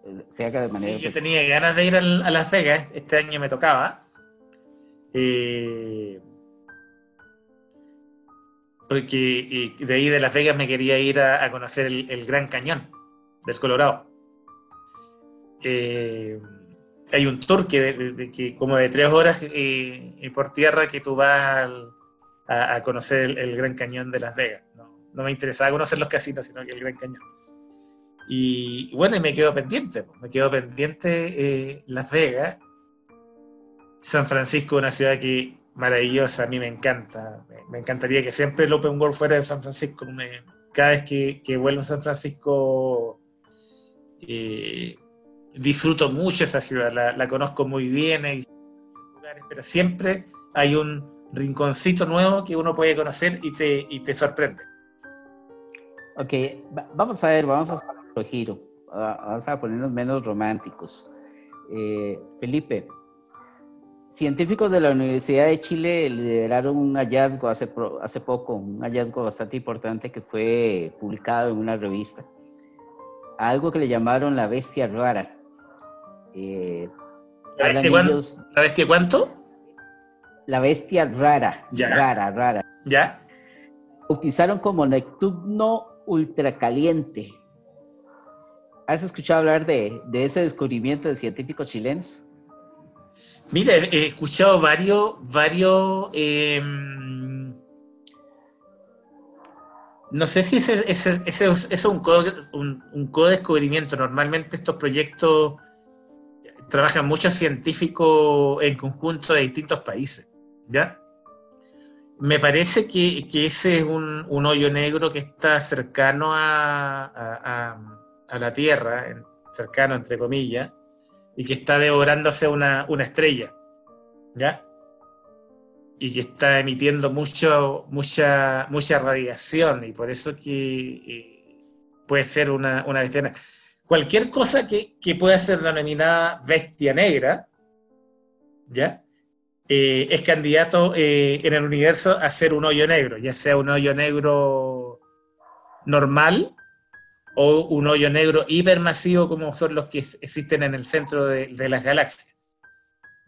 eh, se haga de manera... Sí, yo tenía ganas de ir a, Las Vegas, este año me tocaba. Eh, porque de ahí de Las Vegas me quería ir a, conocer el, Gran Cañón del Colorado. Eh, hay un tour que, de, como de tres horas eh, por tierra que tú vas a, conocer el, Gran Cañón de Las Vegas. No, me interesaba conocer los casinos, sino que el Gran Cañón. Y bueno, y me quedo pendiente, me quedo pendiente eh, Las Vegas, San Francisco, una ciudad que maravillosa, a mí me encanta. Me, encantaría que siempre el Open World fuera de San Francisco. cada vez que, vuelvo a San Francisco, eh, disfruto mucho esa ciudad, la, conozco muy bien, pero siempre hay un rinconcito nuevo que uno puede conocer y te, y te sorprende. Ok, vamos a ver, vamos a hacer otro giro, vamos a ponernos menos románticos. Eh, Felipe, Científicos de la Universidad de Chile lideraron un hallazgo hace, hace poco, un hallazgo bastante importante que fue publicado en una revista. Algo que le llamaron la bestia rara. Eh, ¿La, bestia cuánto? La bestia rara. Ya. Rara, rara. ¿Ya? Bautizaron como Neptuno ultracaliente. ¿Has escuchado hablar de, de ese descubrimiento de científicos chilenos? Mira, he escuchado varios, varios, em, no sé si ese, es un, un, un co-descubrimiento. Normalmente estos proyectos trabajan muchos científicos en conjunto de distintos países, ¿ya? me parece que, ese es un, hoyo negro que está cercano a, la Tierra, cercano entre comillas, y que está devorándose una, una estrella, ¿ya? Y que está emitiendo mucho, mucha, mucha radiación, y por eso que eh, puede ser una, una bestia Cualquier cosa que, que pueda ser denominada bestia negra, ¿ya? Eh, es candidato eh, en el universo a ser un hoyo negro, ya sea un hoyo negro normal o un hoyo negro hipermasivo como son los que existen en el centro de, las galaxias.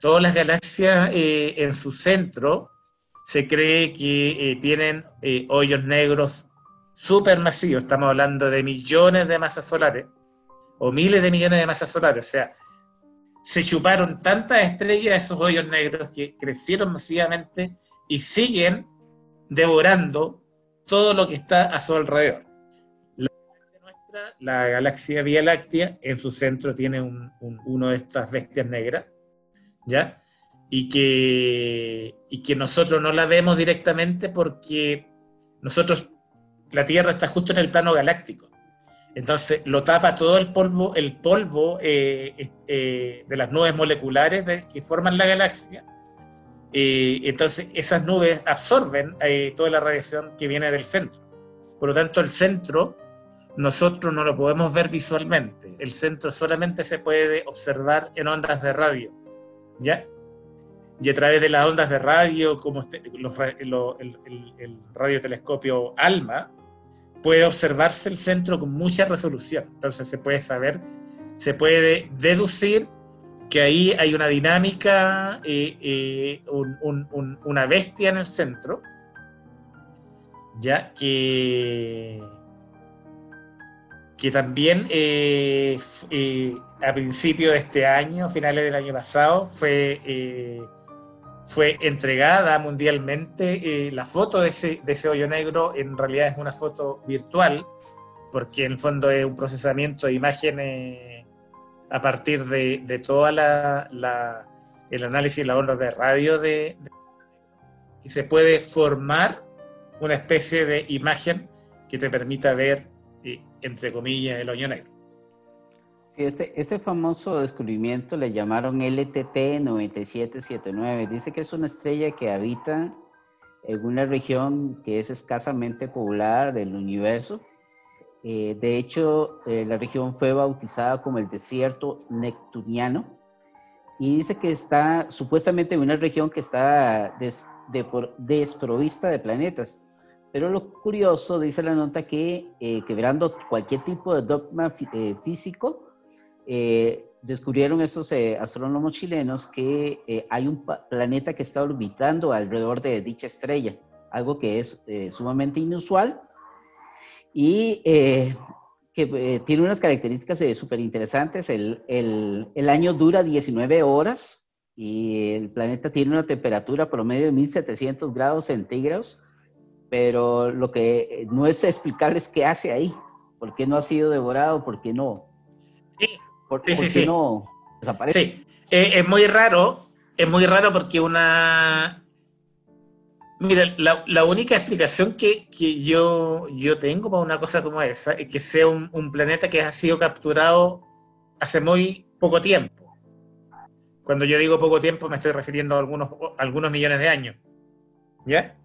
Todas las galaxias eh, en su centro se cree que tienen hoyos negros supermasivos, estamos hablando de millones de masas solares o miles de millones de masas solares, o sea, se chuparon tantas estrellas de esos hoyos negros que crecieron masivamente y siguen devorando todo lo que está a su alrededor. La galaxia Vía Láctea, en su centro tiene uno de estas bestias negras, ¿ya? Y que, y que nosotros no la vemos directamente porque nosotros, la Tierra está justo en el plano galáctico. Entonces lo tapa todo el polvo, el polvo eh, eh, de las nubes moleculares que forman la galaxia. Eh, entonces esas nubes absorben toda la radiación que viene del centro. Por lo tanto, el centro nosotros no lo podemos ver visualmente. El centro solamente se puede observar en ondas de radio. ¿Ya? Y a través de las ondas de radio, como este, el radiotelescopio ALMA, puede observarse el centro con mucha resolución. Entonces se puede saber, se puede deducir que ahí hay una dinámica, eh, eh, una bestia en el centro, ya que, que también eh, a principios de este año, finales del año pasado, fue fue entregada mundialmente. Eh, la foto de ese, de ese, hoyo negro en realidad es una foto virtual, porque en el fondo es un procesamiento de imágenes a partir de, de toda la, la, el análisis de la onda de radio de, y se puede formar una especie de imagen que te permita ver, eh, entre comillas, el hoyo negro. Este, este famoso descubrimiento le llamaron LTT 9779. Dice que es una estrella que habita en una región que es escasamente poblada del universo. Eh, de hecho, eh, la región fue bautizada como el desierto neptuniano y dice que está supuestamente en una región que está desprovista de planetas. Pero lo curioso, dice la nota, que eh, quebrando cualquier tipo de dogma físico, eh, descubrieron esos eh, astrónomos chilenos que eh, hay un planeta que está orbitando alrededor de dicha estrella, algo que es sumamente inusual y que tiene unas características súper interesantes. El, el, el, año dura 19 horas y el planeta tiene una temperatura promedio de 1700 grados centígrados, pero lo que no es explicable es qué hace ahí, por qué no ha sido devorado, por qué no. Sí ¿Por, sí, sí, no desaparece? Sí, eh, es muy raro, es muy raro porque una... Mira, la, única explicación que, yo, yo tengo para una cosa como esa es que sea un, planeta que ha sido capturado hace muy poco tiempo. Cuando yo digo poco tiempo me estoy refiriendo a algunos, algunos millones de años. ¿Ya?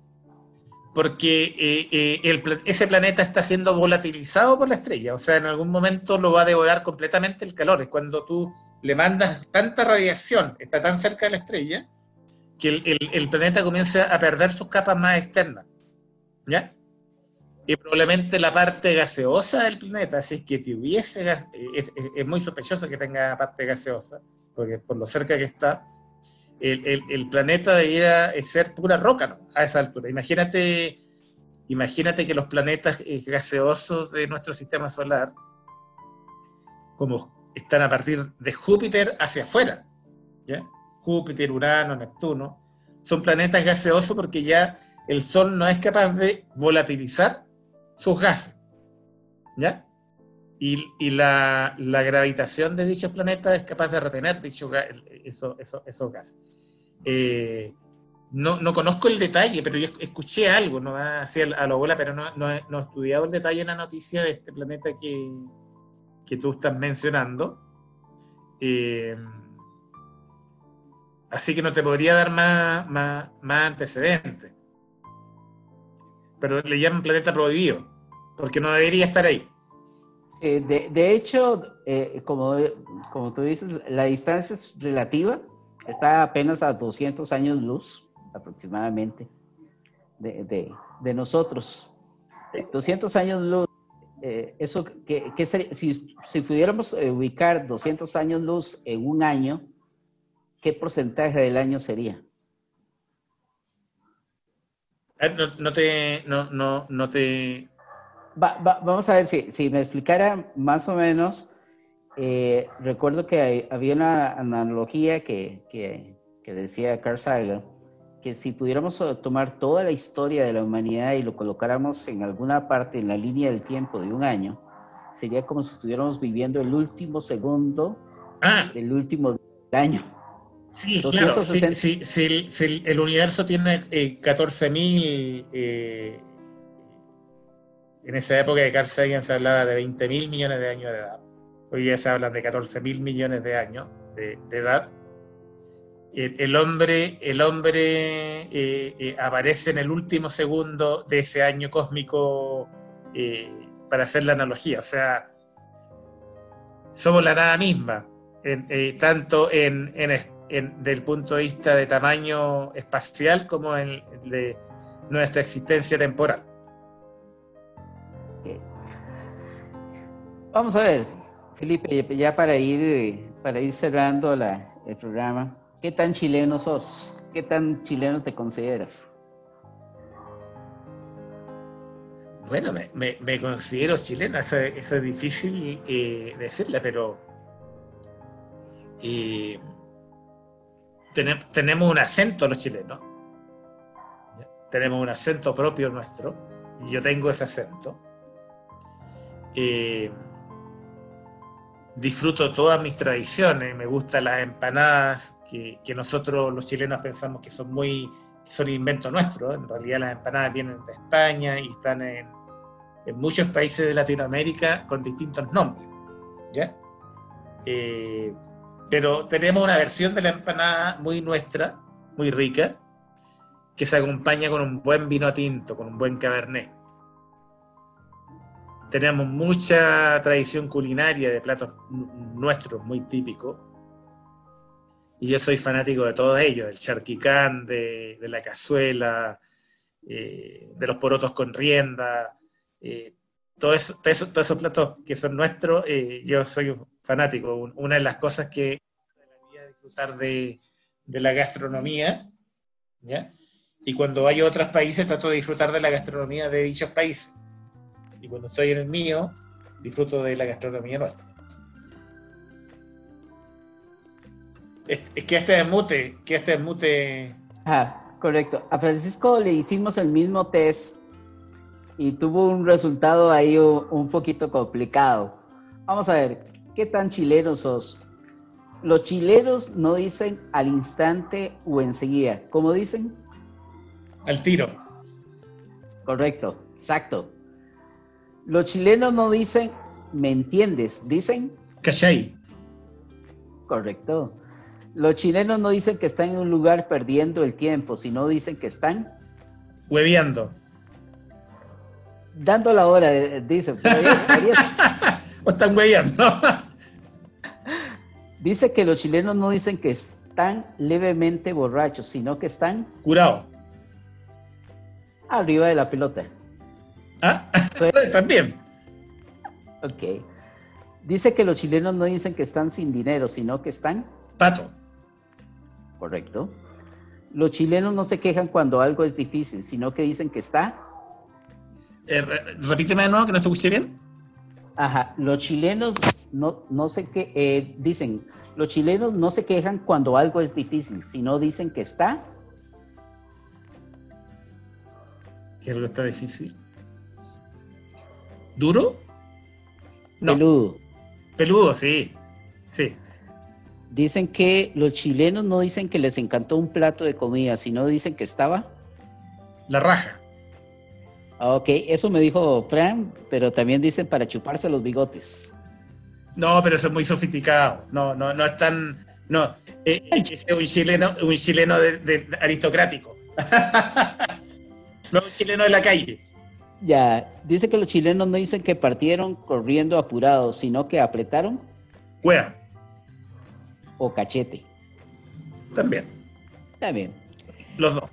Porque eh, eh, ese planeta está siendo volatilizado por la estrella, o sea, en algún momento lo va a devorar completamente el calor. Es cuando tú le mandas tanta radiación, está tan cerca de la estrella, que el, planeta comienza a perder sus capas más externas. ¿Ya? Y probablemente la parte gaseosa del planeta, si es que tuviese gas, es, es muy sospechoso que tenga parte gaseosa, porque por lo cerca que está, el, planeta debiera ser pura roca ¿no? a esa altura. Imagínate, imagínate que los planetas eh, gaseosos de nuestro sistema solar, como están a partir de Júpiter hacia afuera, ¿ya? Júpiter, Urano, Neptuno, son planetas gaseosos porque ya el Sol no es capaz de volatilizar sus gases. ¿Ya? Y, la, gravitación de dichos planetas es capaz de retener dicho, esos gases. Eh, no, no, conozco el detalle, pero yo escuché algo, no así a la abuela, pero no, no, he estudiado el detalle en la noticia de este planeta que, que tú estás mencionando. Eh, así que no te podría dar más, más, más antecedentes. Pero le llaman planeta prohibido, porque no debería estar ahí. De, de, hecho, eh, como, como tú dices, la distancia es relativa, está apenas a 200 años luz aproximadamente de, de, nosotros. 200 años luz, eh, eso que, si, si, pudiéramos eh, ubicar 200 años luz en un año, ¿qué porcentaje del año sería? No te, no, no, no te... vamos a ver si, si, me explicara más o menos. Eh, recuerdo que había una analogía que, que, que decía Carl Sagan, que si pudiéramos eh, tomar toda la historia de la humanidad y lo colocáramos en alguna parte en la línea del tiempo de un año, sería como si estuviéramos viviendo el último segundo ah. del último año. Sí, claro. Si, el, universo tiene eh, 14.000, eh, en esa época de Carl Sagan se hablaba de 20.000 millones de años de edad. Hoy ya se habla de 14.000 millones de años de edad el, hombre, el hombre eh, eh, aparece en el último segundo de ese año cósmico eh, para hacer la analogía. O sea, somos la nada misma, tanto en, en, del punto de vista de tamaño espacial como en de nuestra existencia temporal. Vamos a ver, Felipe, ya para ir, para ir cerrando el programa. ¿Qué tan chileno sos? ¿Qué tan chileno te consideras? Bueno, me, considero chileno, eso, es difícil eh, decirle, pero eh, tenemos un acento los chilenos, tenemos un acento propio nuestro, yo tengo ese acento. Eh, disfruto todas mis tradiciones, me gustan las empanadas, que, nosotros los chilenos pensamos que son muy son inventos nuestros. En realidad las empanadas vienen de España y están en, muchos países de Latinoamérica con distintos nombres. ¿ya? Eh, pero tenemos una versión de la empanada muy nuestra, muy rica, que se acompaña con un buen vino tinto, con un buen cabernet. Tenemos mucha tradición culinaria de platos nuestros muy típicos y yo soy fanático de todos ellos, del charquicán, de, la cazuela, eh, de los porotos con rienda, eh, todos esos platos que son nuestros, eh, yo soy fanático. Una de las cosas que disfrutar de, de la gastronomía, ¿ya? Y cuando a otros países trato de disfrutar de la gastronomía de dichos países. Y cuando estoy en el mío, disfruto de la gastronomía nuestra. Es, que este es mute, que este es mute. Ah, correcto. A Francisco le hicimos el mismo test y tuvo un resultado ahí un, poquito complicado. Vamos a ver, ¿qué tan chilenos sos? Los chilenos no dicen al instante o enseguida. ¿Cómo dicen? Al tiro. Correcto, exacto. Los chilenos no dicen, ¿me entiendes? Dicen. ¿Cachai? Correcto. Los chilenos no dicen que están en un lugar perdiendo el tiempo, sino dicen que están... Hueviando. Dando la hora, eh, dicen. o están hueviando. Dice que los chilenos no dicen que están levemente borrachos, sino que están... Curado. Arriba de la pelota. Ah, también. Ok. Dice que los chilenos no dicen que están sin dinero, sino que están... Pato correcto. Los chilenos no se quejan cuando algo es difícil, sino que dicen que está. Eh, repíteme de nuevo, que no te escuché bien. Ajá, los chilenos no, no sé qué, eh, dicen, los chilenos no se quejan cuando algo es difícil, sino dicen que está. ¿Que algo está difícil? ¿Duro? No. Peludo. Peludo, sí. Sí. Dicen que los chilenos no dicen que les encantó un plato de comida, sino dicen que estaba. La raja. Ah, ok, eso me dijo Fran, pero también dicen para chuparse los bigotes. No, pero eso es muy sofisticado. No, no, no es tan. No, eh, es un chileno, un chileno de, aristocrático. no un chileno de la calle. Ya, dice que los chilenos no dicen que partieron corriendo apurados, sino que apretaron. Wea. O cachete. También. También. Los dos.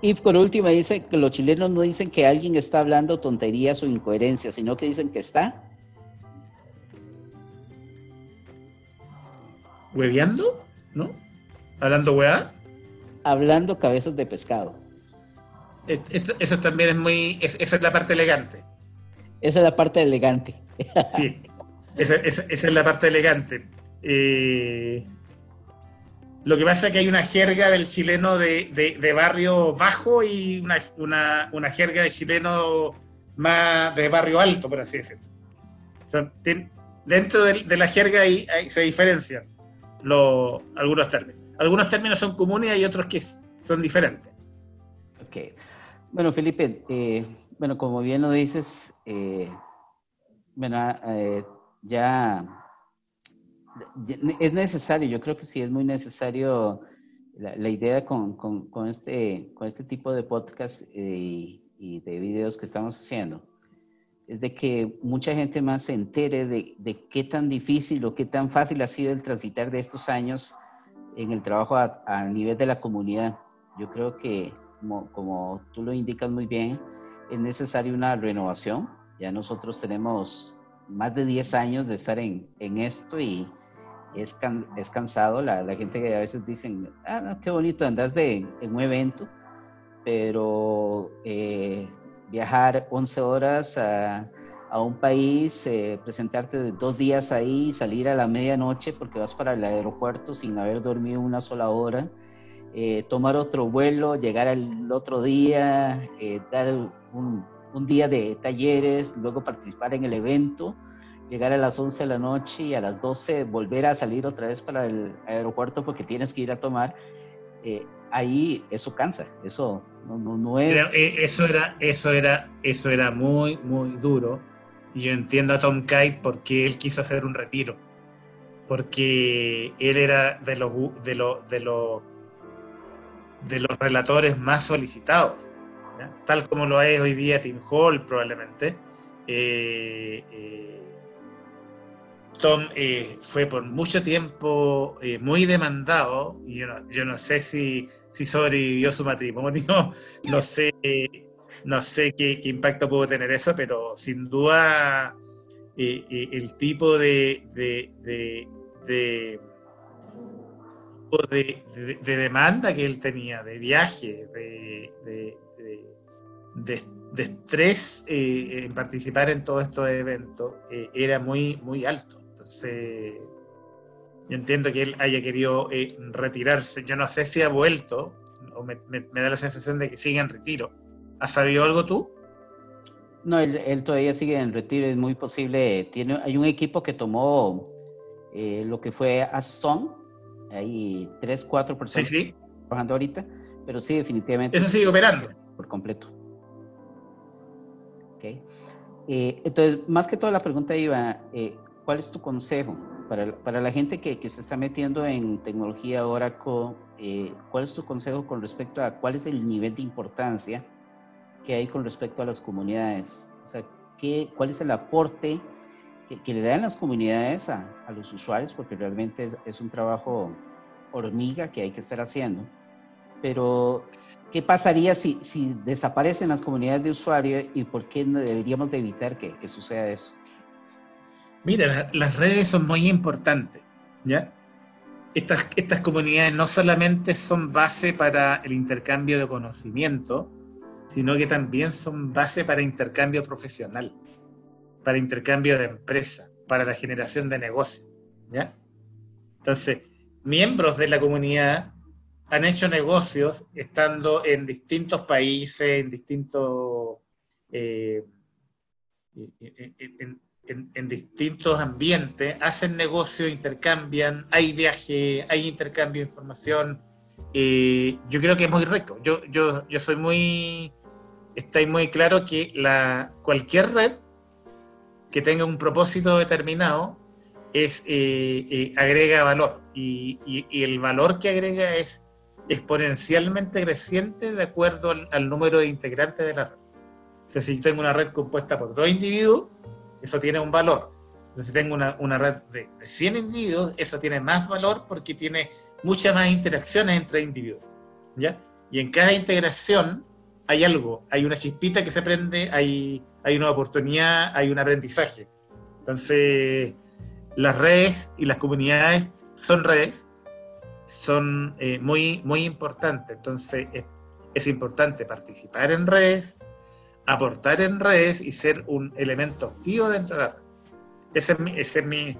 Y, por último dice que los chilenos no dicen que alguien está hablando tonterías o incoherencias, sino que dicen que está. ¿Hueveando? ¿No? ¿Hablando hueá? Hablando cabezas de pescado. Eso también es muy. esa es la parte elegante. Esa es la parte elegante. sí, esa, es la parte elegante. Eh, lo que pasa es que hay una jerga del chileno de, barrio bajo y una, jerga de chileno más de barrio alto, por así decirlo. dentro de, la jerga ahí, se diferencian algunos términos. Algunos términos son comunes y hay otros que son diferentes. Ok. Bueno, Felipe, eh, bueno, como bien lo dices, eh, bueno, eh, ya es necesario, yo creo que sí es muy necesario la, idea con, con, este, con este tipo de podcast y, de videos que estamos haciendo, es de que mucha gente más se entere de, de, qué tan difícil o qué tan fácil ha sido el transitar de estos años en el trabajo a, a nivel de la comunidad. Yo creo que, como, como tú lo indicas muy bien, es necesaria una renovación. Ya nosotros tenemos más de 10 años de estar en, en esto y, es, es cansado. La, la, gente que a veces dicen, ah, no, qué bonito, andas de, en un evento, pero eh, viajar 11 horas a, a un país, eh, presentarte dos días ahí, salir a la medianoche porque vas para el aeropuerto sin haber dormido una sola hora, eh, tomar otro vuelo, llegar al otro día, dar un, un día de talleres, luego participar en el evento llegar a las 11 de la noche y a las 12 volver a salir otra vez para el aeropuerto porque tienes que ir a tomar, eh, ahí eso cansa, eso no, no, no es... Eh, eso, era, eso, era, eso era muy, muy duro. Yo entiendo a Tom Kite porque él quiso hacer un retiro. Porque él era de los, de los, de los, de los relatores más solicitados. Tal como lo es hoy día Tim Hall probablemente. Eh, Tom eh, fue por mucho tiempo eh, muy demandado, y yo no, sé si, si sobrevivió su matrimonio, no sé, no sé qué, impacto pudo tener eso, pero sin duda eh, el tipo de, de, de, demanda que él tenía, de viaje, de, estrés en participar en todos estos eventos, era muy, muy alto. Entonces, yo entiendo que él haya querido eh, retirarse. Yo no sé si ha vuelto, o me, da la sensación de que sigue en retiro. ¿Has sabido algo tú? No, él, todavía sigue en retiro, es muy posible. Tiene, hay un equipo que tomó eh, lo que fue Aston, hay tres, cuatro personas sí, sí. trabajando ahorita, pero sí, definitivamente. Eso sigue operando. Por completo. Okay. Eh, entonces, más que toda la pregunta iba, ¿cuál es tu consejo para, para la gente que, que, se está metiendo en tecnología Oracle? Eh, ¿Cuál es tu consejo con respecto a cuál es el nivel de importancia que hay con respecto a las comunidades? O sea, ¿qué, ¿cuál es el aporte que, que le dan las comunidades a, a, los usuarios? Porque realmente es, es un trabajo hormiga que hay que estar haciendo. Pero, ¿qué pasaría si, si desaparecen las comunidades de usuarios y por qué deberíamos de evitar que, que suceda eso? Mira, las redes son muy importantes, ¿ya? Estas, estas comunidades no solamente son base para el intercambio de conocimiento, sino que también son base para intercambio profesional, para intercambio de empresa, para la generación de negocios, ¿ya? Entonces, miembros de la comunidad han hecho negocios estando en distintos países, en distintos... Eh, en, distintos ambientes, hacen negocio, intercambian, hay viaje, hay intercambio de información. Eh, yo creo que es muy rico. Yo, yo, yo soy muy, está muy claro que la, cualquier red que tenga un propósito determinado es, eh, eh, agrega valor y, el valor que agrega es exponencialmente creciente de acuerdo al, número de integrantes de la red. O sea, si tengo una red compuesta por dos individuos, eso tiene un valor. Si tengo una, una red de, de, 100 individuos, eso tiene más valor porque tiene muchas más interacciones entre individuos. ¿ya? Y en cada integración hay algo, hay una chispita que se prende, hay, hay una oportunidad, hay un aprendizaje. Entonces, las redes y las comunidades son redes, son eh, muy, muy importantes. Entonces, es, es importante participar en redes, aportar en redes y ser un elemento activo dentro de la red. Ese, es mi,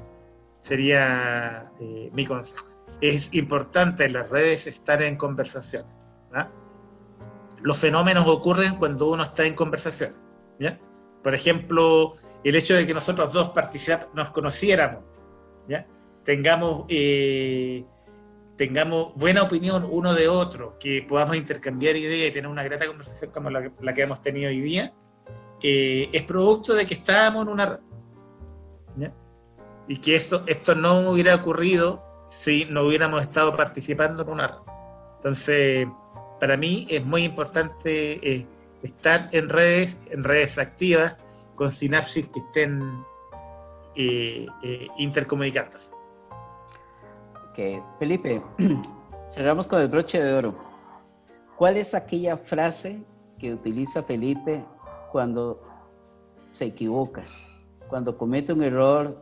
sería eh, mi consejo. Es importante en las redes estar en conversaciones. Los fenómenos ocurren cuando uno está en conversación. Por ejemplo, el hecho de que nosotros dos nos conociéramos, ¿ya? tengamos eh, tengamos buena opinión uno de otro, que podamos intercambiar ideas y tener una grata conversación como la, que hemos tenido hoy día, eh, es producto de que estábamos en una red. Y que esto, esto no hubiera ocurrido si no hubiéramos estado participando en una red. Entonces, para mí es muy importante eh, estar en redes, en redes activas, con sinapsis que estén eh, intercomunicadas. Felipe, cerramos con el broche de oro. ¿Cuál es aquella frase que utiliza Felipe cuando se equivoca, cuando comete un error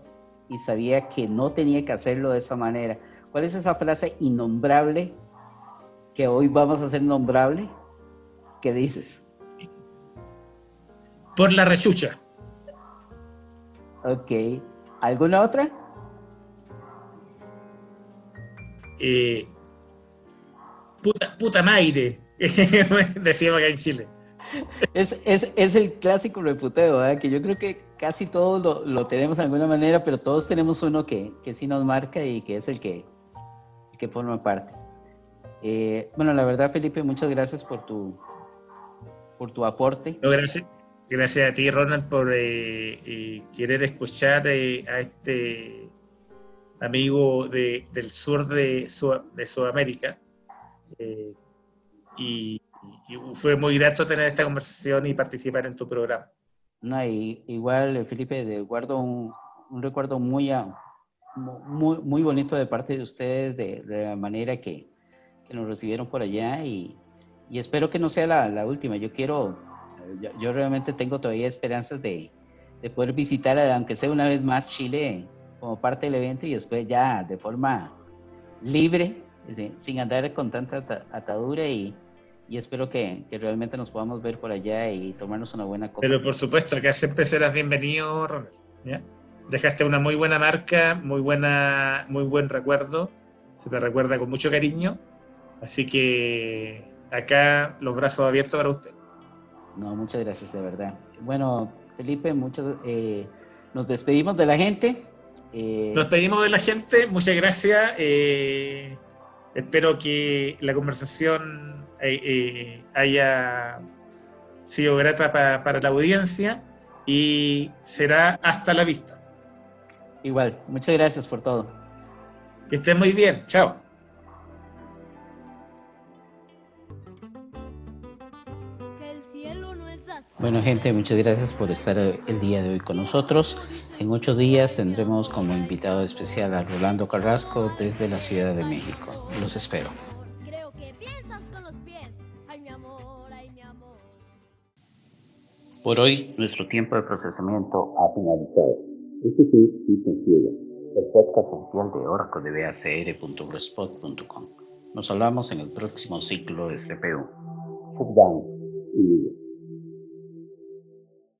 y sabía que no tenía que hacerlo de esa manera? ¿Cuál es esa frase innombrable que hoy vamos a hacer nombrable? ¿Qué dices? Por la rechucha. Ok. ¿Alguna otra? Eh, puta, puta maire, decíamos acá en Chile. Es, es, el clásico reputeo, que yo creo que casi todos lo, lo, tenemos de alguna manera, pero todos tenemos uno que, que sí nos marca y que es el que, que forma parte. Eh, bueno, la verdad, Felipe, muchas gracias por tu, por tu aporte. gracias, gracias a ti, Ronald, por eh, querer escuchar a este amigo de, del sur de, de Sudamérica. Eh, y, fue muy grato tener esta conversación y participar en tu programa. No, y, igual, Felipe, guardo un, un recuerdo muy, muy, muy, bonito de parte de ustedes, de, la manera que, que, nos recibieron por allá y, y espero que no sea la, la última. Yo quiero, yo, realmente tengo todavía esperanzas de, de poder visitar, aunque sea una vez más, Chile como parte del evento y después ya de forma libre, sin andar con tanta atadura y, y espero que, que, realmente nos podamos ver por allá y tomarnos una buena copa. Pero por supuesto, que siempre serás bienvenido, Ronald. Dejaste una muy buena marca, muy, buena, muy buen recuerdo, se te recuerda con mucho cariño, así que acá los brazos abiertos para usted. No, muchas gracias, de verdad. Bueno, Felipe, muchas, eh, nos despedimos de la gente. Eh, Nos pedimos de la gente, muchas gracias. Eh, espero que la conversación eh, haya sido grata para la audiencia y será hasta la vista. Igual, muchas gracias por todo. Que estén muy bien, chao. Bueno gente, muchas gracias por estar el día de hoy con nosotros. En ocho días tendremos como invitado especial a Rolando Carrasco desde la Ciudad de México. Los espero. Por hoy, nuestro tiempo de procesamiento ha finalizado. Este sí, Ciencia Ciega, el podcast oficial de Oracle de BACR.blogspot.com. Nos hablamos en el próximo ciclo de CPU. Down y